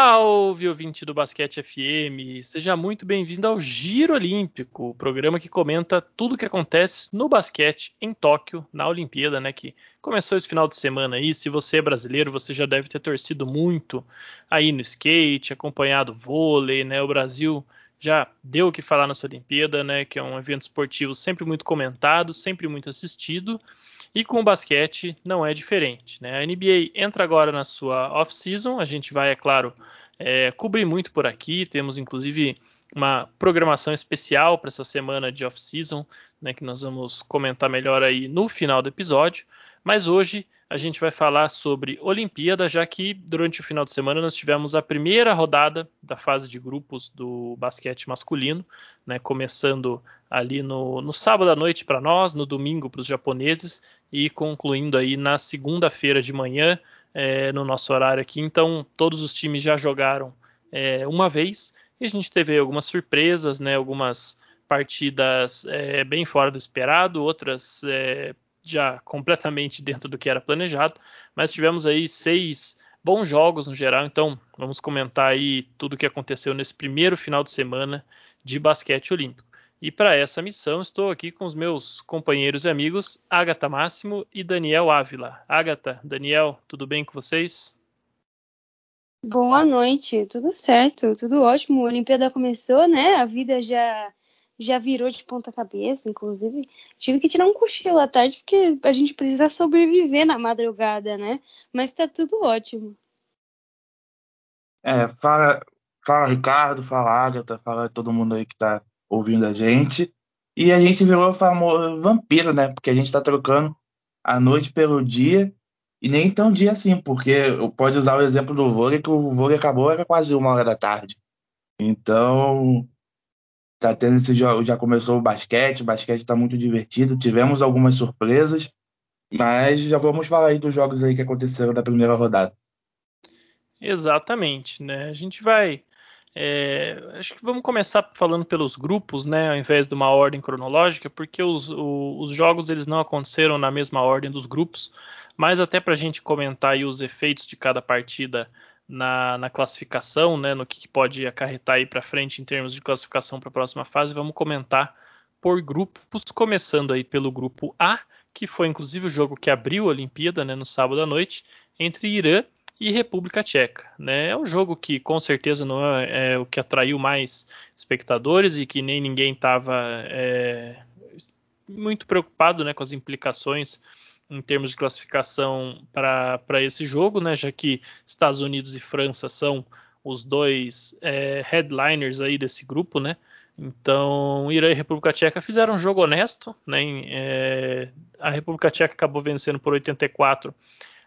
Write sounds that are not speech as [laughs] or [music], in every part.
Salve, ouvinte do Basquete FM! Seja muito bem-vindo ao Giro Olímpico, o programa que comenta tudo o que acontece no basquete em Tóquio, na Olimpíada, né? Que começou esse final de semana aí. Se você é brasileiro, você já deve ter torcido muito aí no skate, acompanhado vôlei, né? O Brasil já deu o que falar nessa Olimpíada, né? Que é um evento esportivo sempre muito comentado, sempre muito assistido. E com o basquete não é diferente. Né? A NBA entra agora na sua off-season. A gente vai, é claro, é, cobrir muito por aqui. Temos inclusive uma programação especial para essa semana de off-season, né, que nós vamos comentar melhor aí no final do episódio. Mas hoje a gente vai falar sobre Olimpíada, já que durante o final de semana nós tivemos a primeira rodada da fase de grupos do basquete masculino, né, começando ali no, no sábado à noite para nós, no domingo para os japoneses e concluindo aí na segunda-feira de manhã é, no nosso horário aqui. Então todos os times já jogaram é, uma vez e a gente teve algumas surpresas, né, algumas partidas é, bem fora do esperado, outras é, já completamente dentro do que era planejado, mas tivemos aí seis bons jogos no geral, então vamos comentar aí tudo o que aconteceu nesse primeiro final de semana de basquete olímpico. E para essa missão estou aqui com os meus companheiros e amigos Agatha Máximo e Daniel Ávila. Agatha, Daniel, tudo bem com vocês? Boa noite, tudo certo, tudo ótimo. A Olimpíada começou, né? A vida já já virou de ponta cabeça, inclusive. Tive que tirar um cochilo à tarde porque a gente precisa sobreviver na madrugada, né? Mas tá tudo ótimo. É, fala, fala Ricardo, fala Agatha, fala todo mundo aí que tá ouvindo a gente. E a gente virou famoso vampiro, né? Porque a gente tá trocando a noite pelo dia. E nem tão dia assim, porque pode usar o exemplo do vôlei, que o vôlei acabou era quase uma hora da tarde. Então, Tá tendo esse jogo, já começou o basquete, o basquete está muito divertido. Tivemos algumas surpresas, mas já vamos falar aí dos jogos aí que aconteceram da primeira rodada. Exatamente, né? A gente vai. É, acho que vamos começar falando pelos grupos, né, ao invés de uma ordem cronológica, porque os, o, os jogos eles não aconteceram na mesma ordem dos grupos, mas até para a gente comentar os efeitos de cada partida na, na classificação, né, no que pode acarretar aí para frente em termos de classificação para a próxima fase, vamos comentar por grupos, começando aí pelo grupo A, que foi inclusive o jogo que abriu a Olimpíada, né, no sábado à noite, entre Irã e República Tcheca. Né? É um jogo que com certeza não é, é o que atraiu mais espectadores e que nem ninguém estava é, muito preocupado né, com as implicações em termos de classificação para esse jogo, né, já que Estados Unidos e França são os dois é, headliners aí desse grupo, né? Então, Irã e República Tcheca fizeram um jogo honesto, né? É, a República Tcheca acabou vencendo por 84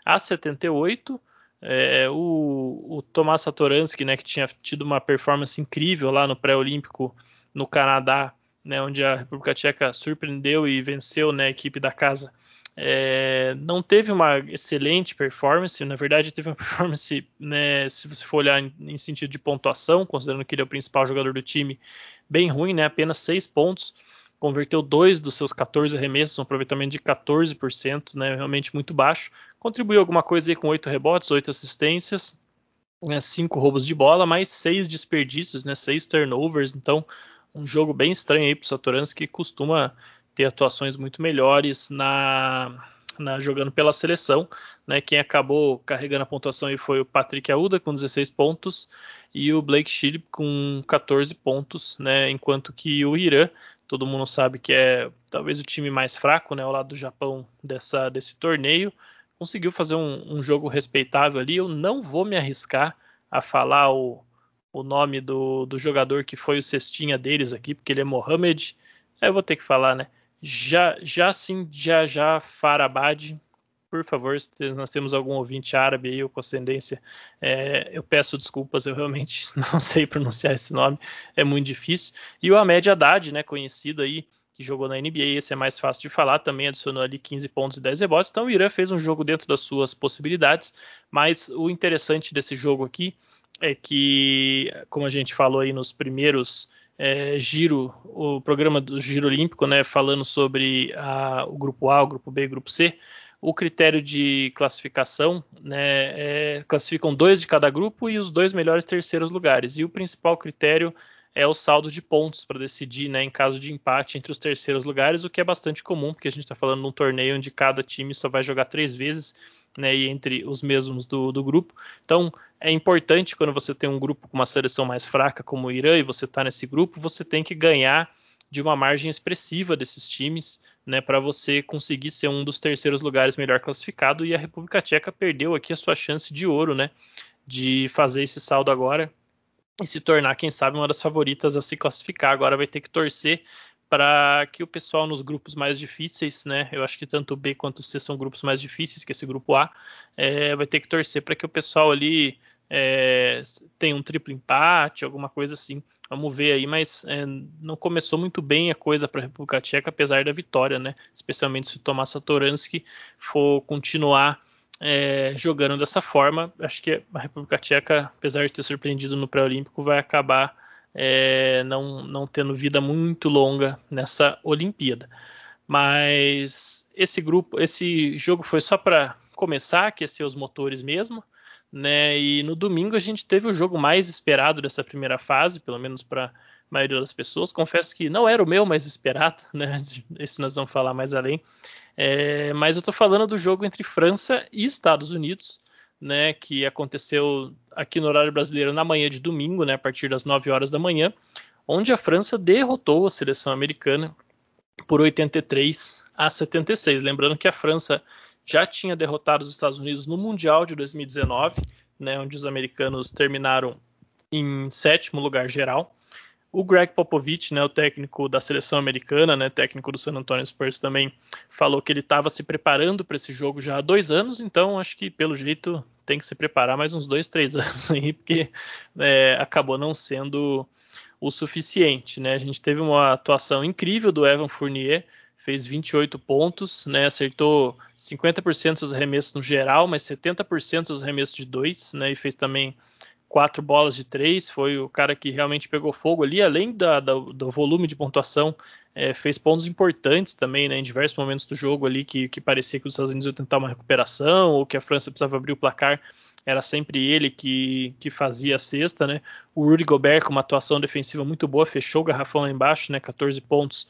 a 78. É, o, o Tomás Satoransky, né, que tinha tido uma performance incrível lá no pré-olímpico no Canadá, né, onde a República Tcheca surpreendeu e venceu né, a equipe da casa é, não teve uma excelente performance, na verdade teve uma [laughs] performance, né, se você for olhar em, sentido de pontuação, considerando que ele é o principal jogador do time, bem ruim, né, apenas 6 pontos, converteu dois dos seus 14 arremessos, um aproveitamento de 14%, né, realmente muito baixo, contribuiu alguma coisa aí com 8 rebotes, 8 assistências, né, 5 roubos de bola, mais 6 desperdícios, né, 6 turnovers, então um jogo bem estranho aí para o Satoransky, que costuma ter atuações muito melhores na, na, jogando pela seleção. Né? Quem acabou carregando a pontuação aí foi o Patrick Aouda com 16 pontos e o Blake Shilip com 14 pontos, né? enquanto que o Irã, todo mundo sabe que é talvez o time mais fraco né? ao lado do Japão dessa, desse torneio, conseguiu fazer um, um jogo respeitável ali. Eu não vou me arriscar a falar o, o nome do, do jogador que foi o cestinha deles aqui, porque ele é Mohamed. Eu vou ter que falar, né? Já, já sim, já já Farabad, por favor, se nós temos algum ouvinte árabe aí ou com ascendência, é, eu peço desculpas, eu realmente [laughs] não sei pronunciar esse nome, é muito difícil. E o Ahmed Haddad, né, conhecido aí, que jogou na NBA, esse é mais fácil de falar, também adicionou ali 15 pontos e 10 rebotes. Então o Irã fez um jogo dentro das suas possibilidades, mas o interessante desse jogo aqui é que, como a gente falou aí nos primeiros é, giro, o programa do Giro Olímpico, né, falando sobre a, o grupo A, o grupo B, o grupo C. o critério de classificação, né, é, classificam dois de cada grupo e os dois melhores terceiros lugares. E o principal critério é o saldo de pontos para decidir, né, em caso de empate entre os terceiros lugares, o que é bastante comum, porque a gente está falando de um torneio onde cada time só vai jogar três vezes, né, e entre os mesmos do, do, grupo. Então, é importante quando você tem um grupo com uma seleção mais fraca como o Irã e você está nesse grupo, você tem que ganhar de uma margem expressiva desses times, né, para você conseguir ser um dos terceiros lugares melhor classificado. E a República Tcheca perdeu aqui a sua chance de ouro, né, de fazer esse saldo agora e se tornar, quem sabe, uma das favoritas a se classificar. Agora vai ter que torcer para que o pessoal nos grupos mais difíceis, né? Eu acho que tanto o B quanto o C são grupos mais difíceis que esse grupo A. É, vai ter que torcer para que o pessoal ali é, tenha um triplo empate, alguma coisa assim. Vamos ver aí, mas é, não começou muito bem a coisa para a República Tcheca, apesar da vitória, né? Especialmente se o Tomás Satoransky for continuar é, jogando dessa forma. Acho que a República Tcheca, apesar de ter surpreendido no pré-olímpico, vai acabar é, não, não tendo vida muito longa nessa Olimpíada. Mas esse grupo, esse jogo foi só para começar, aquecer os motores mesmo. Né? E no domingo a gente teve o jogo mais esperado dessa primeira fase, pelo menos para a maioria das pessoas. Confesso que não era o meu mais esperado, né? [laughs] Esse nós vamos falar mais além. É, mas eu estou falando do jogo entre França e Estados Unidos, né, que aconteceu aqui no horário brasileiro na manhã de domingo, né, a partir das 9 horas da manhã, onde a França derrotou a seleção americana por 83 a 76. Lembrando que a França já tinha derrotado os Estados Unidos no Mundial de 2019, né, onde os americanos terminaram em sétimo lugar geral. O Greg Popovich, né, o técnico da seleção americana, né, técnico do San Antonio Spurs também, falou que ele estava se preparando para esse jogo já há dois anos, então acho que pelo jeito tem que se preparar mais uns dois, três [laughs] anos aí, porque é, acabou não sendo o suficiente. Né? A gente teve uma atuação incrível do Evan Fournier, fez 28 pontos, né, acertou 50% dos arremessos no geral, mas 70% dos arremessos de dois, né, e fez também quatro bolas de três, foi o cara que realmente pegou fogo ali, além da, da, do volume de pontuação, é, fez pontos importantes também, né, em diversos momentos do jogo ali, que, que parecia que os Estados Unidos iam tentar uma recuperação, ou que a França precisava abrir o placar, era sempre ele que, que fazia a cesta, né, o Rudy Gobert com uma atuação defensiva muito boa, fechou o garrafão lá embaixo, né, 14 pontos,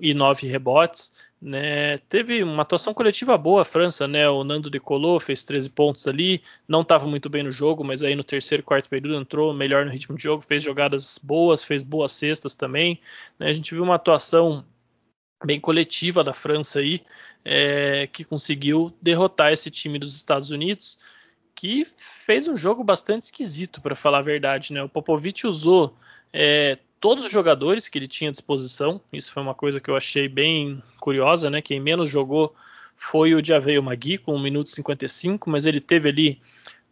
e nove rebotes. Né? Teve uma atuação coletiva boa a França, né? O Nando decolou, fez 13 pontos ali, não estava muito bem no jogo, mas aí no terceiro, quarto período entrou melhor no ritmo de jogo, fez jogadas boas, fez boas cestas também. Né? A gente viu uma atuação bem coletiva da França aí, é, que conseguiu derrotar esse time dos Estados Unidos, que fez um jogo bastante esquisito, para falar a verdade. Né? O Popovich usou é, todos os jogadores que ele tinha à disposição. Isso foi uma coisa que eu achei bem curiosa, né? Quem menos jogou foi o Javeio Magui com 1 minuto e 55, mas ele teve ali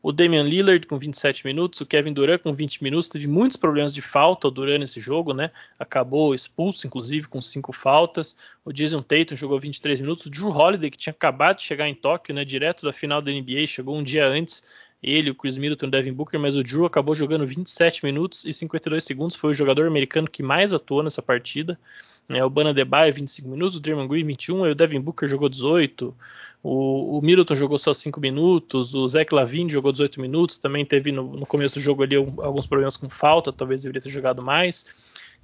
o Damian Lillard com 27 minutos, o Kevin Durant com 20 minutos, teve muitos problemas de falta durante esse jogo, né? Acabou expulso, inclusive, com cinco faltas. O Jason Tatum jogou 23 minutos. O Drew Holiday, que tinha acabado de chegar em Tóquio, né? Direto da final da NBA, chegou um dia antes ele, o Chris Middleton, o Devin Booker, mas o Drew acabou jogando 27 minutos e 52 segundos, foi o jogador americano que mais atuou nessa partida. É, o Bana Debye 25 minutos, o Draymond Green 21, e o Devin Booker jogou 18, o, o Middleton jogou só 5 minutos, o Zach Lavine jogou 18 minutos, também teve no, no começo do jogo ali alguns problemas com falta, talvez deveria ter jogado mais.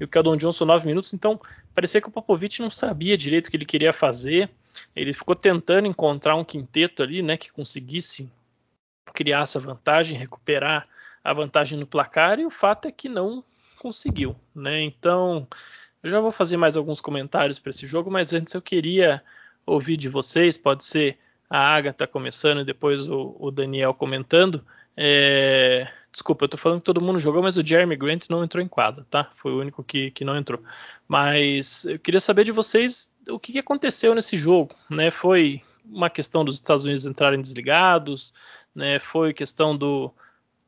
E o Keldon Johnson 9 minutos, então parecia que o Popovich não sabia direito o que ele queria fazer. Ele ficou tentando encontrar um quinteto ali, né, que conseguisse criar essa vantagem, recuperar a vantagem no placar, e o fato é que não conseguiu. Né? Então, eu já vou fazer mais alguns comentários para esse jogo, mas antes eu queria ouvir de vocês, pode ser a Agatha começando e depois o, o Daniel comentando. É... Desculpa, eu tô falando que todo mundo jogou, mas o Jeremy Grant não entrou em quadra, tá? Foi o único que, que não entrou. Mas eu queria saber de vocês o que, que aconteceu nesse jogo, né? Foi uma questão dos Estados Unidos entrarem desligados, né? Foi questão do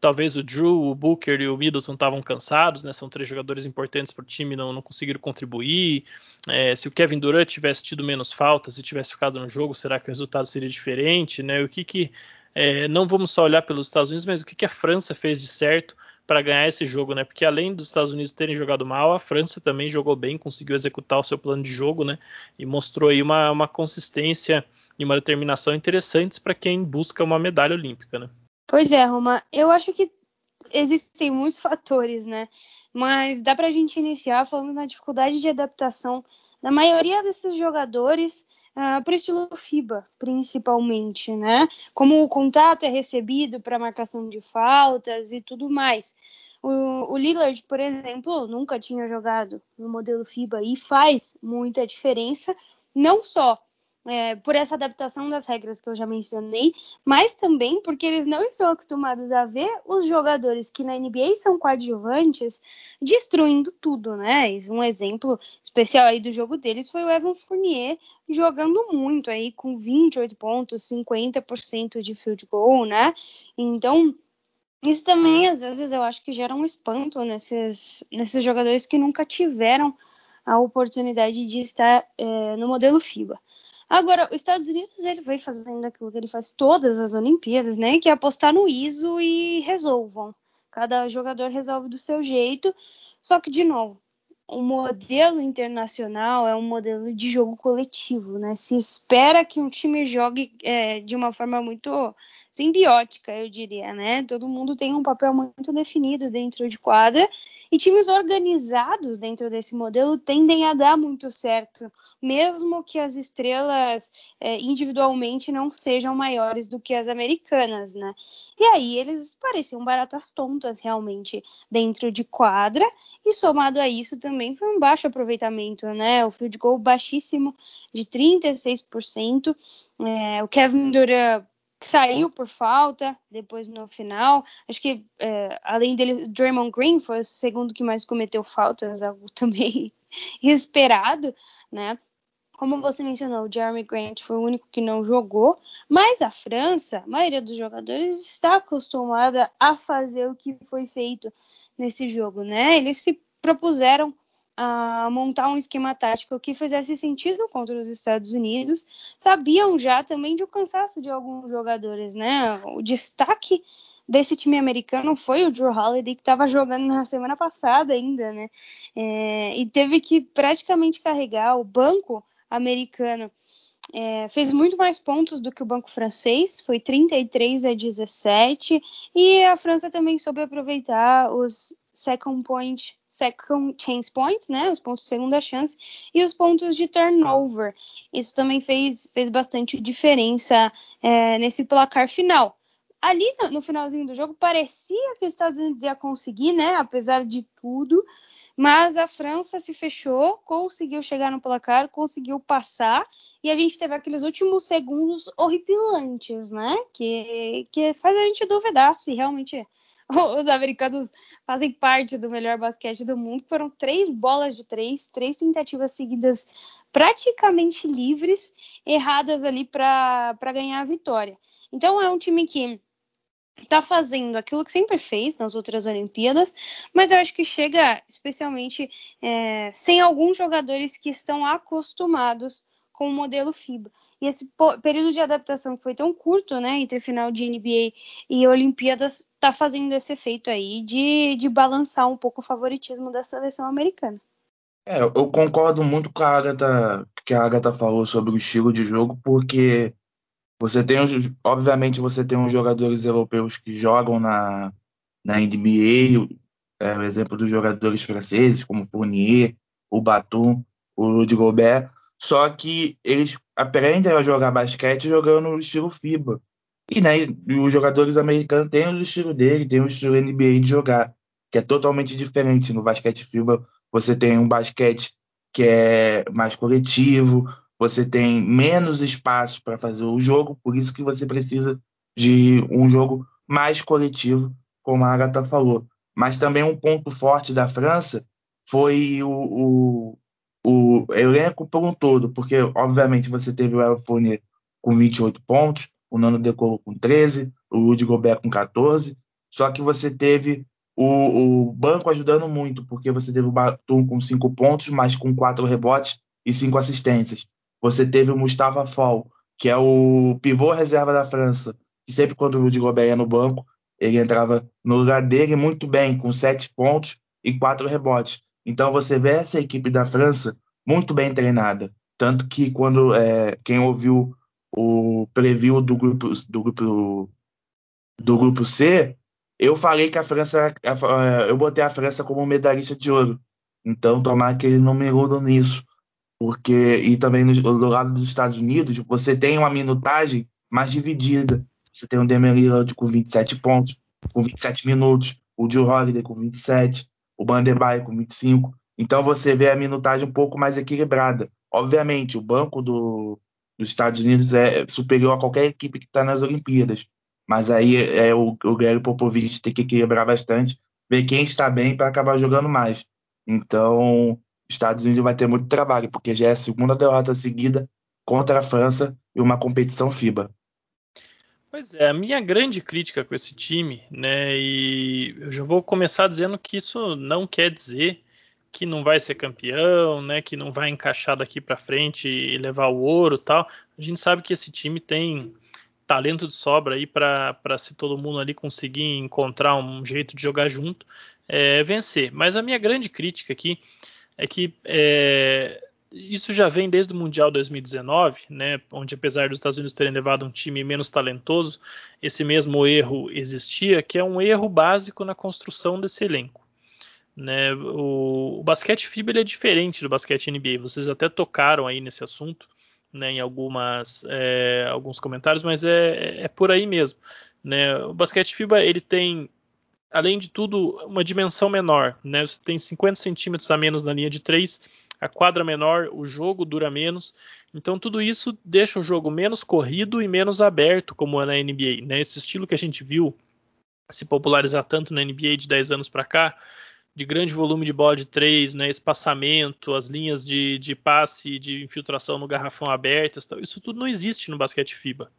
talvez o Drew, o Booker e o Middleton estavam cansados, né? São três jogadores importantes para o time, não, não conseguiram contribuir. É, se o Kevin Durant tivesse tido menos faltas e tivesse ficado no jogo, será que o resultado seria diferente, né? O que que é, não vamos só olhar pelos Estados Unidos, mas o que, que a França fez de certo para ganhar esse jogo, né? Porque além dos Estados Unidos terem jogado mal, a França também jogou bem, conseguiu executar o seu plano de jogo, né? E mostrou aí uma, uma consistência e uma determinação interessantes para quem busca uma medalha olímpica, né? Pois é, Roma. Eu acho que existem muitos fatores, né? Mas dá para a gente iniciar falando na dificuldade de adaptação da maioria desses jogadores uh, ah, para o estilo FIBA, principalmente, né? Como o contato é recebido para marcação de faltas e tudo mais. O, o Lillard, por exemplo, nunca tinha jogado no modelo FIBA e faz muita diferença, não só é, por essa adaptação das regras que eu já mencionei, mas também porque eles não estão acostumados a ver os jogadores que na NBA são coadjuvantes destruindo tudo, né? Um exemplo especial aí do jogo deles foi o Evan Fournier jogando muito aí com 28 pontos, 50% de field goal, né? Então, isso também, às vezes, eu acho que gera um espanto nesses, nesses jogadores que nunca tiveram a oportunidade de estar é, no modelo FIBA. Agora, os Estados Unidos ele vai fazendo aquilo que ele faz todas as Olimpíadas, né? Que é apostar no ISO e resolvam. Cada jogador resolve do seu jeito. Só que, de novo, o modelo internacional é um modelo de jogo coletivo, né? Se espera que um time jogue é, de uma forma muito simbiótica, eu diria, né? Todo mundo tem um papel muito definido dentro de quadra e times organizados dentro desse modelo tendem a dar muito certo, mesmo que as estrelas é, individualmente não sejam maiores do que as americanas, né? E aí eles pareciam baratas tontas realmente dentro de quadra, e somado a isso também foi um baixo aproveitamento, né? O field goal baixíssimo de 36%. É, o Kevin Durant saiu por falta depois no final. Acho que é, além dele, Draymond Green foi o segundo que mais cometeu faltas, algo [laughs] também esperado, né? Como você mencionou, o Jeremy Grant foi o único que não jogou, mas a França, a maioria dos jogadores está acostumada a fazer o que foi feito nesse jogo, né? Eles se propuseram a montar um esquema tático que fizesse sentido contra os Estados Unidos. Sabiam já também de o cansaço de alguns jogadores, né? O destaque desse time americano foi o Drew Holiday, que estava jogando na semana passada ainda, né? É, e teve que praticamente carregar o banco americano. É, fez muito mais pontos do que o banco francês, foi 33 a 17, e a França também soube aproveitar os second point, second chance points, né, os pontos de segunda chance e os pontos de turnover. Isso também fez, fez bastante diferença é, nesse placar final. Ali no, no, finalzinho do jogo parecia que os Estados Unidos ia conseguir, né, apesar de tudo, mas a França se fechou, conseguiu chegar no placar, conseguiu passar e a gente teve aqueles últimos segundos horripilantes, né, que, que faz a gente duvidar se realmente [laughs] os americanos fazem parte do melhor basquete do mundo. Foram três bolas de três, três tentativas seguidas praticamente livres, erradas ali para ganhar a vitória. Então é um time que está fazendo aquilo que sempre fez nas outras Olimpíadas, mas eu acho que chega especialmente é, sem alguns jogadores que estão acostumados com o modelo FIBA. E esse período de adaptação que foi tão curto, né, entre final de NBA e Olimpíadas, está fazendo esse efeito aí de, de balançar um pouco o favoritismo da seleção americana. É, eu concordo muito com a Agatha, que a Agatha falou sobre o estilo de jogo, porque você tem, obviamente, você tem os jogadores europeus que jogam na, na NBA, é, o exemplo dos jogadores franceses, como Fournier, o Batum, o Rudy Gobert, só que eles aprendem a jogar basquete jogando no estilo FIBA. E, né, os jogadores americanos têm o estilo dele, têm o estilo NBA de jogar, que é totalmente diferente. No basquete FIBA, você tem um basquete que é mais coletivo, você tem menos espaço para fazer o jogo, por isso que você precisa de um jogo mais coletivo, como a Agatha falou. Mas também um ponto forte da França foi o, o o elenco por um todo, porque obviamente você teve o Elfone com 28 pontos, o Nano Decolo com 13, o Rudy Gobert com 14, só que você teve o, o, banco ajudando muito, porque você teve o Batum com 5 pontos, mas com 4 rebotes e 5 assistências. Você teve o Mustafa Fall, que é o pivô reserva da França, que sempre quando o Rudy Gobert ia no banco, ele entrava no lugar dele muito bem, com 7 pontos e 4 rebotes. Então você vê essa equipe da França muito bem treinada. Tanto que quando é, quem ouviu o preview do grupo do grupo do grupo C, eu falei que a França, eu botei a França como medalhista de ouro. Então, tomara que ele não me iluda nisso. Porque, e também no, do lado dos Estados Unidos, você tem uma minutagem mais dividida. Você tem o Lillard com 27 pontos, com 27 minutos, o Joe Holiday com 27, o Banderbay com 25. Então você vê a minutagem um pouco mais equilibrada. Obviamente, o banco do, dos Estados Unidos é superior a qualquer equipe que está nas Olimpíadas. Mas aí é o, o Greg Popovich tem que equilibrar bastante, ver quem está bem para acabar jogando mais. Então, Estados Unidos vai ter muito trabalho, porque já é a segunda derrota seguida contra a França e uma competição FIBA. Pois é, a minha grande crítica com esse time, né, e eu já vou começar dizendo que isso não quer dizer que não vai ser campeão, né, que não vai encaixar daqui para frente e levar o ouro, tal. A gente sabe que esse time tem talento de sobra aí para se todo mundo ali conseguir encontrar um jeito de jogar junto, é, vencer. Mas a minha grande crítica aqui é que é, isso já vem desde o Mundial 2019, né, onde apesar dos Estados Unidos terem levado um time menos talentoso, esse mesmo erro existia, que é um erro básico na construção desse elenco. Né, o, o basquete FIBA é diferente do basquete NBA. Vocês até tocaram aí nesse assunto, né, em algumas é, alguns comentários, mas é, é por aí mesmo. Né? O basquete FIBA ele tem além de tudo, uma dimensão menor. Né? Você tem 50 centímetros a menos na linha de 3, a quadra menor, o jogo dura menos. Então, tudo isso deixa o jogo menos corrido e menos aberto, como é na NBA. Né? Esse estilo que a gente viu se popularizar tanto na NBA de 10 anos para cá, de grande volume de bola de 3, né? espaçamento, as linhas de, de passe de infiltração no garrafão abertas, isso tudo não existe no basquete FIBA.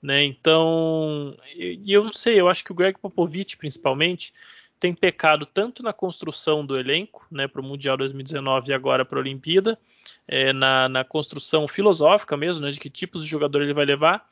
Né? Então, e eu não sei, eu acho que o Greg Popovich, principalmente, tem pecado tanto na construção do elenco, né, para o Mundial 2019 e agora para a Olimpíada, é, na, na, construção filosófica mesmo, né, de que tipos de jogador ele vai levar,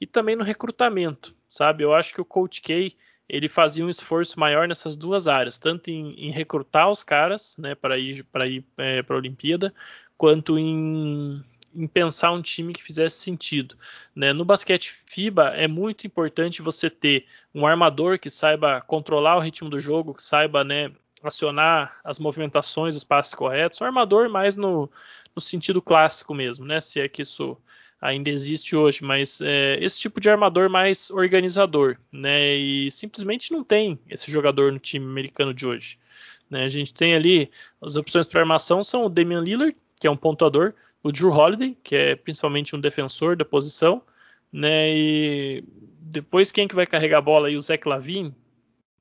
e também no recrutamento, sabe? Eu acho que o Coach K ele fazia um esforço maior nessas duas áreas, tanto em, em recrutar os caras, né, para ir para ir é, para a Olimpíada, quanto em em pensar um time que fizesse sentido. Né? No basquete FIBA é muito importante você ter um armador que saiba controlar o ritmo do jogo, que saiba né, acionar as movimentações, os passes corretos. Um armador mais no, no sentido clássico mesmo, né? se é que isso ainda existe hoje, mas é, esse tipo de armador mais organizador, né? E simplesmente não tem esse jogador no time americano de hoje. Né? A gente tem ali as opções para armação são o Damian Lillard, que é um pontuador, o Drew Holiday, que é principalmente um defensor da posição, né? E depois quem que vai carregar a bola aí? O Zach Lavine,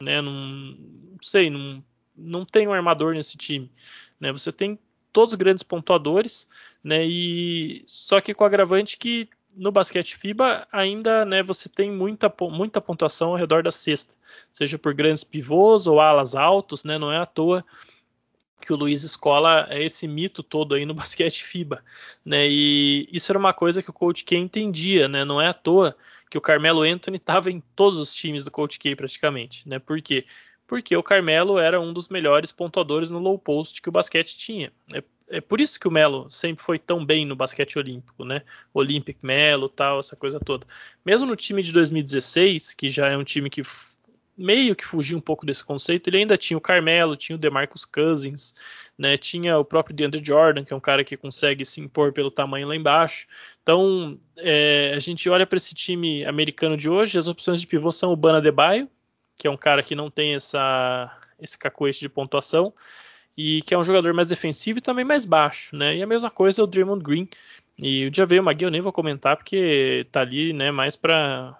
né? Não, não sei, não, não tem um armador nesse time, né? Você tem todos os grandes pontuadores, né? E só que com o agravante que no basquete FIBA ainda, né, você tem muita, muita pontuação ao redor da cesta, seja por grandes pivôs ou alas altos, né? Não é à toa que o Luiz Escola é esse mito todo aí no [laughs] basquete FIBA, né? E isso era uma coisa que o Coach K entendia, né? Não é à toa que o Carmelo Anthony estava em todos os times do Coach K praticamente, né? Por quê? Porque o Carmelo era um dos melhores pontuadores no low post que o basquete tinha. É, é por isso que o Melo sempre foi tão bem no basquete olímpico, né? Olympic Melo, tal, essa coisa toda. Mesmo no time de 2016, que já é um time que meio que fugia um pouco desse conceito. Ele ainda tinha o Carmelo, tinha o DeMarcus Cousins, né? Tinha o próprio DeAndre Jordan, que é um cara que consegue se impor pelo tamanho lá embaixo. Então, é, a gente olha para esse time americano de hoje, as opções de pivô são o Bana Debaio, que é um cara que não tem essa, esse cacoete de pontuação, e que é um jogador mais defensivo e também mais baixo, né? E a mesma coisa é o Draymond Green, e o Javeio Magui eu nem vou comentar porque tá ali, né, mais para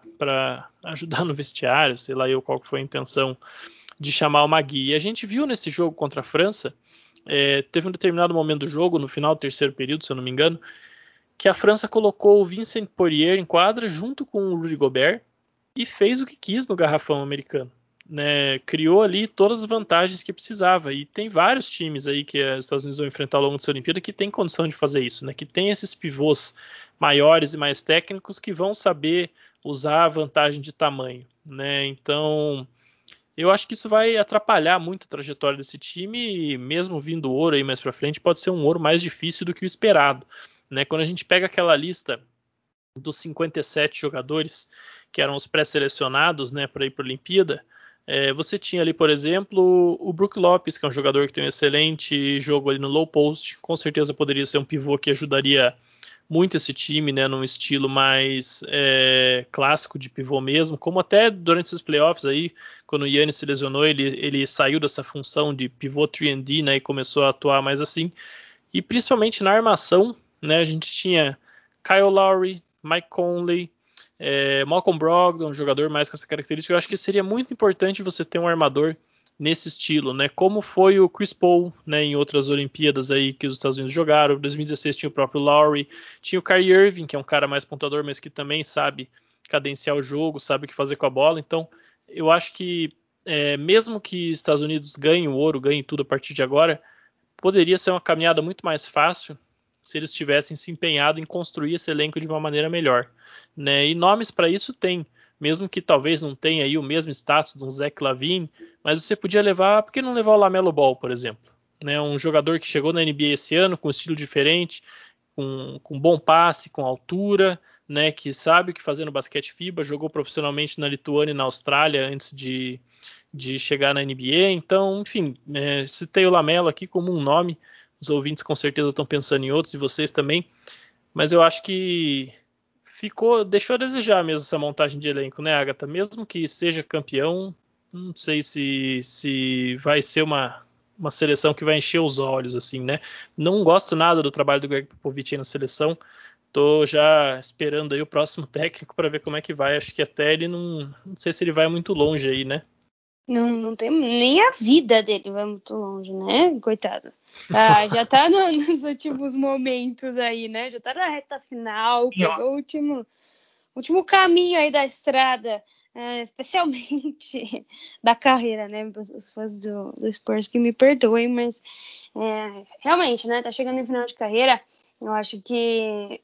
ajudar no vestiário, sei lá eu qual foi a intenção de chamar o Magui. E a gente viu nesse jogo contra a França, é, teve um determinado momento do jogo, no final do terceiro período, se eu não me engano, que a França colocou o Vincent Poirier em quadra junto com o Rudy Gobert e fez o que quis no garrafão americano né, criou ali todas as vantagens que precisava. E tem vários times aí que os Estados Unidos vão enfrentar ao longo dessa Olimpíada que tem condição de fazer isso, né, que tem esses pivôs maiores e mais técnicos que vão saber usar a vantagem de tamanho. Né? Então, eu acho que isso vai atrapalhar muito a trajetória desse time e mesmo vindo ouro aí mais para frente, pode ser um ouro mais difícil do que o esperado. Né? Quando a gente pega aquela lista dos 57 jogadores que eram os pré-selecionados né, para ir para a Olimpíada, é, você tinha ali, por exemplo, o Brook Lopes, que é um jogador que tem um excelente jogo ali no low post, com certeza poderia ser um pivô que ajudaria muito esse time, né, num estilo mais é, clássico de pivô mesmo, como até durante esses playoffs aí, quando o Yannis se lesionou, ele, ele saiu dessa função de pivô 3D, né, e começou a atuar mais assim, e principalmente na armação, né, a gente tinha Kyle Lowry, Mike Conley, é, Malcolm Brogdon, um jogador mais com essa característica, eu acho que seria muito importante você ter um armador nesse estilo, né? Como foi o Chris Paul, né, em outras Olimpíadas aí que os Estados Unidos jogaram. Em 2016 tinha o próprio Lowry, tinha o Kyrie Irving, que é um cara mais pontuador, mas que também sabe cadenciar o jogo, sabe o que fazer com a bola. Então, eu acho que é, mesmo que Estados Unidos ganhem o ouro, ganhem tudo a partir de agora, poderia ser uma caminhada muito mais fácil se eles tivessem se empenhado em construir esse elenco de uma maneira melhor. Né? E nomes para isso tem, mesmo que talvez não tenha aí o mesmo status de um Zach Lavine, mas você podia levar, por que não levar o Lamelo Ball, por exemplo? Né? Um jogador que chegou na NBA esse ano com um estilo diferente, com, com bom passe, com altura, né, que sabe o que fazer no basquete FIBA, jogou profissionalmente na Lituânia e na Austrália antes de, de chegar na NBA. Então, enfim, é, citei o Lamelo aqui como um nome os ouvintes com certeza estão pensando em outros e vocês também. Mas eu acho que ficou, deixou a desejar mesmo essa montagem de elenco, né, Agatha? Mesmo que seja campeão, não sei se, se vai ser uma, uma seleção que vai encher os olhos, assim, né? Não gosto nada do trabalho do Greg Popovich na seleção. Tô já esperando aí o próximo técnico para ver como é que vai. Acho que até ele não, não sei se ele vai muito longe aí, né? Não, não tem nem a vida dele vai muito longe, né? Coitado. Ah, já tá no, [laughs] nos últimos momentos aí, né? Já tá na reta final, pegou o último, último caminho aí da estrada, é, especialmente [laughs] da carreira, né? Os fãs do, do Spurs que me perdoem, mas é, realmente, né? Tá chegando em final de carreira. Eu acho que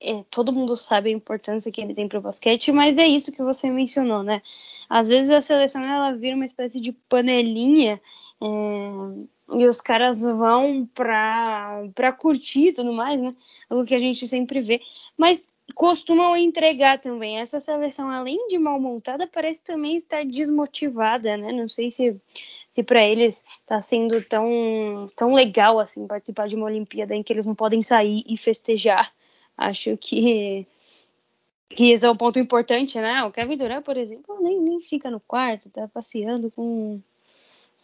é, todo mundo sabe a importância que ele tem para o basquete, mas é isso que você mencionou, né? Às vezes a seleção ela vira uma espécie de panelinha é, e os caras vão para curtir e tudo mais, né? O que a gente sempre vê, mas costumam entregar também. Essa seleção, além de mal montada, parece também estar desmotivada, né? Não sei se se para eles está sendo tão, tão legal assim participar de uma Olimpíada em que eles não podem sair e festejar Acho que, que esse é um ponto importante, né? O Kevin Durant, por exemplo, nem, nem fica no quarto, tá passeando com,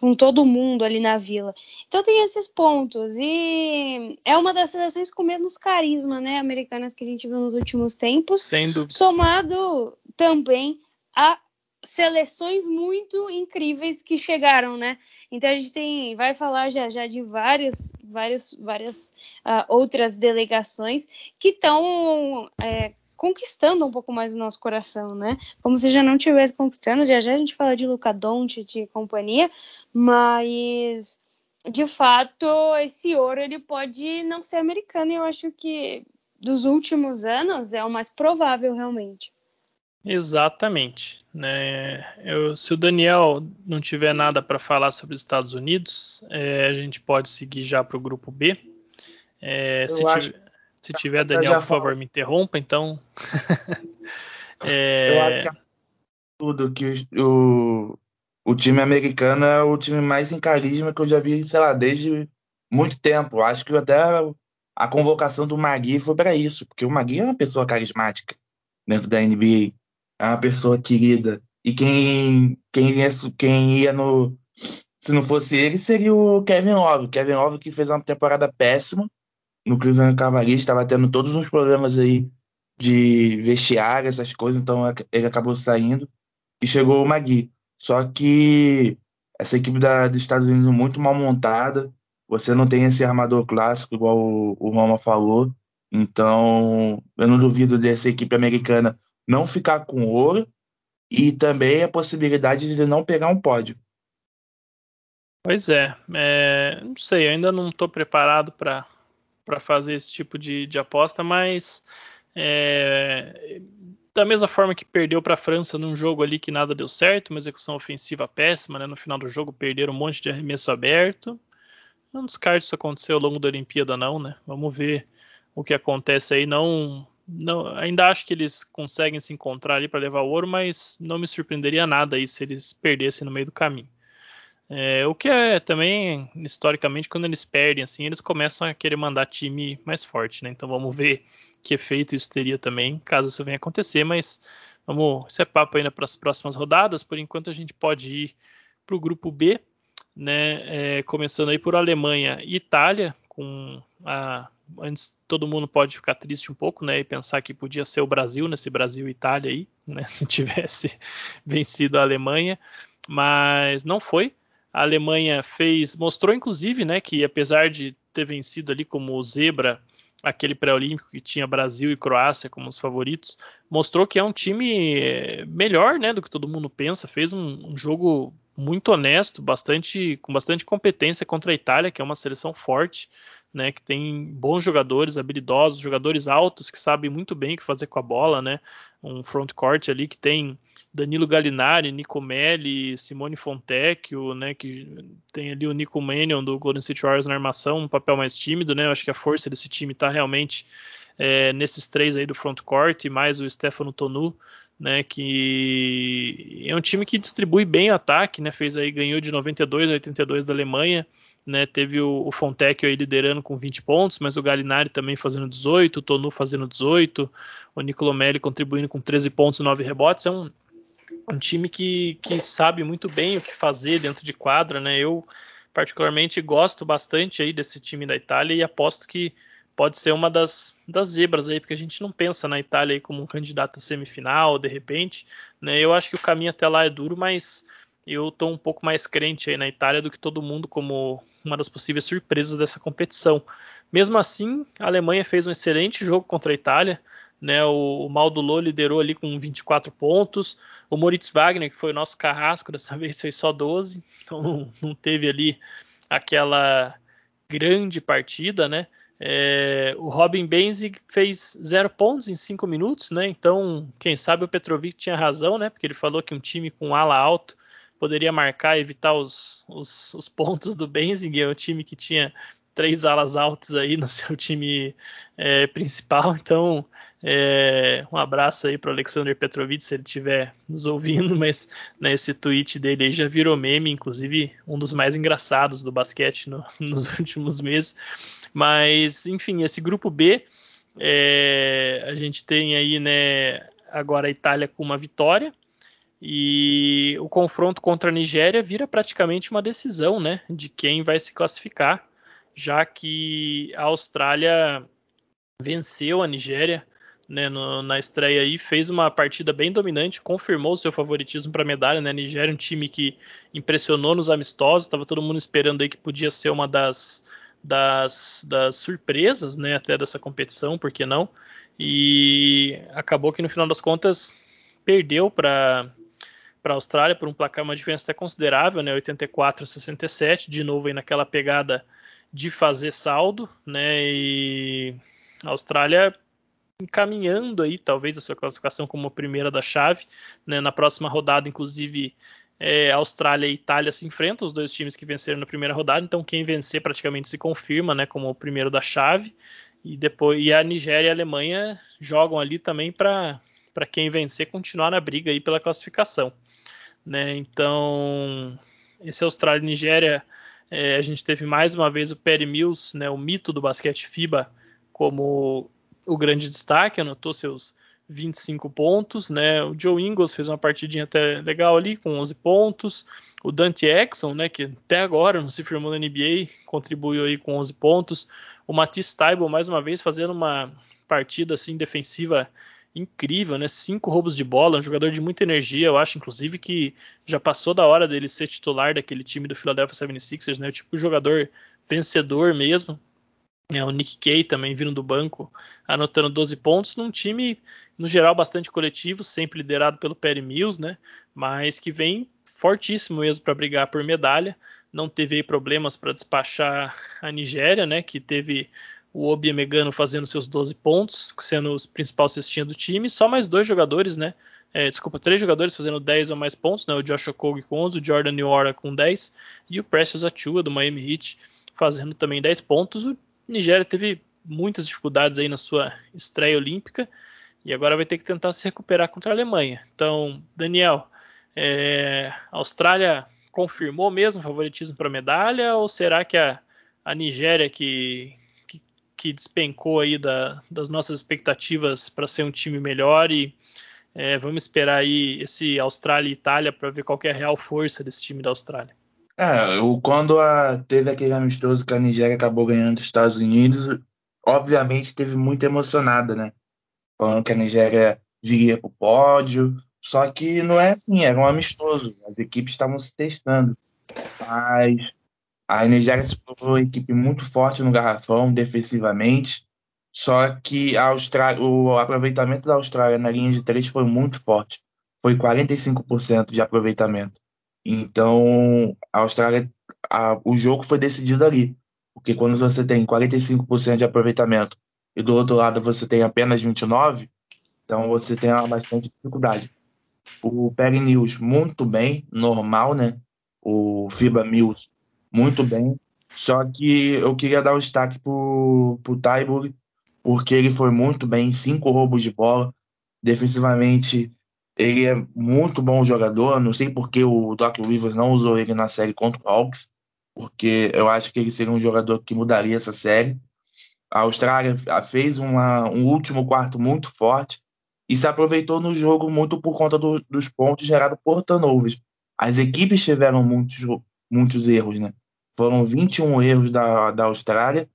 com todo mundo ali na vila. Então tem esses pontos. E é uma das seleções com menos carisma, né, americanas que a gente viu nos últimos tempos. Sem dúvida. Somado também a seleções muito incríveis que chegaram, né? Então a gente tem, vai falar já já de vários, vários, várias uh, outras delegações que estão é, conquistando um pouco mais o nosso coração, né? Como se já não estivesse conquistando, já já a gente fala de Luca Doncic e companhia, mas de fato esse ouro ele pode não ser americano e eu acho que dos últimos anos é o mais provável realmente. Exatamente. Né? Eu, se o Daniel não tiver nada para falar sobre os Estados Unidos, é, a gente pode seguir já para o grupo B. É, se, acho... tiver, se, tiver, Daniel, por favor, me interrompa, então. [laughs] é... Eu acho que tudo que o, o time americano é o time mais em carisma que eu já vi, sei lá, desde muito tempo. Acho que até a convocação do Magui foi para isso, porque o Magui é uma pessoa carismática dentro da NBA é uma pessoa querida. E quem, quem, ia, quem ia no. Se não fosse ele, seria o Kevin Love. Kevin Love que fez uma temporada péssima no Cleveland Cavaliers, estava tendo todos os problemas aí de vestiário, essas coisas, então ele acabou saindo e chegou o Magui. Só que essa equipe da, dos Estados Unidos muito mal montada, você não tem esse armador clássico, igual o, o Roma falou, então eu não duvido dessa equipe americana não ficar com ouro e também a possibilidade de não pegar um pódio. Pois é, é não sei, ainda não estou preparado para fazer esse tipo de, de aposta, mas é, da mesma forma que perdeu para a França num jogo ali que nada deu certo, uma execução ofensiva péssima, né? no final do jogo perderam um monte de arremesso aberto. Não descarte isso acontecer ao longo da Olimpíada, não, né? Vamos ver o que acontece aí. Não não, ainda acho que eles conseguem se encontrar ali para levar o ouro, mas não me surpreenderia nada aí se eles perdessem no meio do caminho. É, o que é também, historicamente, quando eles perdem, assim, eles começam a querer mandar time mais forte, né? Então vamos ver que efeito isso teria também, caso isso venha acontecer, mas vamos, isso é papo ainda para as próximas rodadas. Por enquanto a gente pode ir para o grupo B, né? É, começando aí por Alemanha e Itália, com a antes todo mundo pode ficar triste um pouco, né, e pensar que podia ser o Brasil nesse Brasil e Itália aí, né, [laughs] se tivesse [laughs] vencido a Alemanha, mas não foi. A Alemanha fez, mostrou inclusive, né, que apesar de ter vencido ali como zebra aquele pré-olímpico que tinha Brasil e Croácia como os favoritos, mostrou que é um time eh, melhor, né, do que todo mundo pensa. Fez um, um jogo muito honesto, bastante com bastante competência contra a Itália, que é uma seleção forte, né, que tem bons jogadores, habilidosos, jogadores altos que sabem muito bem o que fazer com a bola, né? Um front court ali que tem Danilo Gallinari, Nico Melli, Simone Fontecchio, né, que tem ali o Nico Mannion do Golden State Warriors na armação, um papel mais tímido, né? Eu acho que a força desse time está realmente é, nesses três aí do front court e mais o Stefano Tonu, né, que é um time que distribui bem o ataque, né, fez aí ganhou de 92 a 82 da Alemanha, né, teve o, o Fontecchio aí liderando com 20 pontos, mas o Galinari também fazendo 18, o Tonu fazendo 18, o Nicolomelli contribuindo com 13 pontos e 9 rebotes. É um, um time que, que sabe muito bem o que fazer dentro de quadra, né? Eu particularmente gosto bastante aí desse time da Itália e aposto que pode ser uma das, das zebras aí, porque a gente não pensa na Itália aí como um candidato a semifinal, de repente, né? Eu acho que o caminho até lá é duro, mas eu estou um pouco mais crente aí na Itália do que todo mundo como uma das possíveis surpresas dessa competição. Mesmo assim, a Alemanha fez um excelente jogo contra a Itália. Né, o, o Maldulô liderou ali com 24 pontos. O Moritz Wagner, que foi o nosso carrasco, dessa [laughs] vez fez só 12. Então não, não teve ali aquela grande partida, né? É, o Robin Benzig fez zero pontos em cinco minutos, né? Então, quem sabe o Petrovic tinha razão, né? Porque ele falou que um time com ala alto poderia marcar e evitar os, os, os pontos do Benzing, é o time que tinha três alas altas aí no [laughs] seu time é, principal. Então, é, um abraço aí para Alexander Petrovic se ele estiver nos ouvindo, [laughs] mas né, esse tweet dele já virou meme, inclusive um dos mais engraçados do basquete no, [laughs] nos últimos meses. Mas, enfim, esse grupo B, é, a gente tem aí, né, agora a Itália com uma vitória, e o confronto contra a Nigéria vira praticamente uma decisão né, de quem vai se classificar, já que a Austrália venceu a Nigéria né, no, na estreia aí, fez uma partida bem dominante, confirmou seu favoritismo para a medalha. Né? A Nigéria um time que impressionou nos amistosos, estava todo mundo esperando aí que podia ser uma das, das, das surpresas né, até dessa competição, por que não? E acabou que no final das contas perdeu para para a Austrália por um placar, uma diferença até considerável, né, 84 a 67, de novo aí naquela pegada de fazer saldo, né, e a Austrália encaminhando aí talvez a sua classificação como a primeira da chave, né, na próxima rodada, inclusive é, Austrália e Itália se enfrentam, os dois times que venceram na primeira rodada, então quem vencer praticamente se confirma, né, como o primeiro da chave, e depois e a Nigéria e a Alemanha jogam ali também para para quem vencer continuar na briga aí pela classificação. Né? Então, esse Austrália e Nigéria, é, a gente teve mais uma vez o Perry Mills, né, o mito do basquete FIBA, como o grande destaque, anotou seus 25 pontos, né? O Joe Ingles fez uma partidinha até legal ali com 11 pontos. O Dante Exxon, né, que até agora não se firmou na NBA, contribuiu aí com 11 pontos. O Matisse Taibo mais uma vez fazendo uma partida assim defensiva incrível, né? Cinco roubos de bola, um jogador de muita energia. Eu acho, inclusive, que já passou da hora dele ser titular daquele time do Philadelphia 76ers, né? O tipo jogador vencedor mesmo. É, o Nick Kay também vindo do banco, anotando 12 pontos, num time, no geral, bastante coletivo, sempre liderado pelo Perry Mills, né? Mas que vem fortíssimo mesmo para brigar por medalha. Não teve problemas para despachar a Nigéria, né? Que teve o Obi Megano fazendo seus 12 pontos, sendo o principal cestinha do time, só mais dois jogadores, né? É, desculpa, três jogadores fazendo 10 ou mais pontos, né? O Josh Okogie com 11, o Jordan Niora com 10 e o Precious Achua do Miami Heat fazendo também 10 pontos. O Nigéria teve muitas dificuldades aí na sua estreia olímpica e agora vai ter que tentar se recuperar contra a Alemanha. Então, Daniel, é, a Austrália confirmou mesmo o favoritismo para medalha ou será que a, a Nigéria que, que, despencou aí da, das nossas expectativas para ser um time melhor e é, vamos esperar aí esse Austrália e Itália para ver qual é a real força desse time da Austrália. É, o, quando a, teve aquele amistoso que a Nigéria acabou ganhando dos Estados Unidos, obviamente teve muito emocionada, né? Falando que a Nigéria viria para o pódio, só que não é assim, era um amistoso. As equipes estavam se testando. Mas a Nigéria se provou uma equipe muito forte no garrafão, defensivamente. Só que a Austrália, o aproveitamento da Austrália na linha de três foi muito forte. Foi 45% de aproveitamento. Então, a Austrália, a, o jogo foi decidido ali. Porque quando você tem 45% de aproveitamento e do outro lado você tem apenas 29%, então você tem uma bastante dificuldade. O Perry News, muito bem, normal, né? O FIBA Mills, muito bem. Só que eu queria dar um destaque pro, pro Tybury, porque ele foi muito bem, cinco roubos de bola. Defensivamente, ele é muito bom jogador. Não sei por que o Doc Rivers não usou ele na série contra o Hawks, porque eu acho que ele seria um jogador que mudaria essa série. A Austrália fez uma, um último quarto muito forte e se aproveitou no jogo muito por conta do, dos pontos gerados por turnovers. As equipes tiveram muitos, muitos erros, né? Foram 21 erros da, da Austrália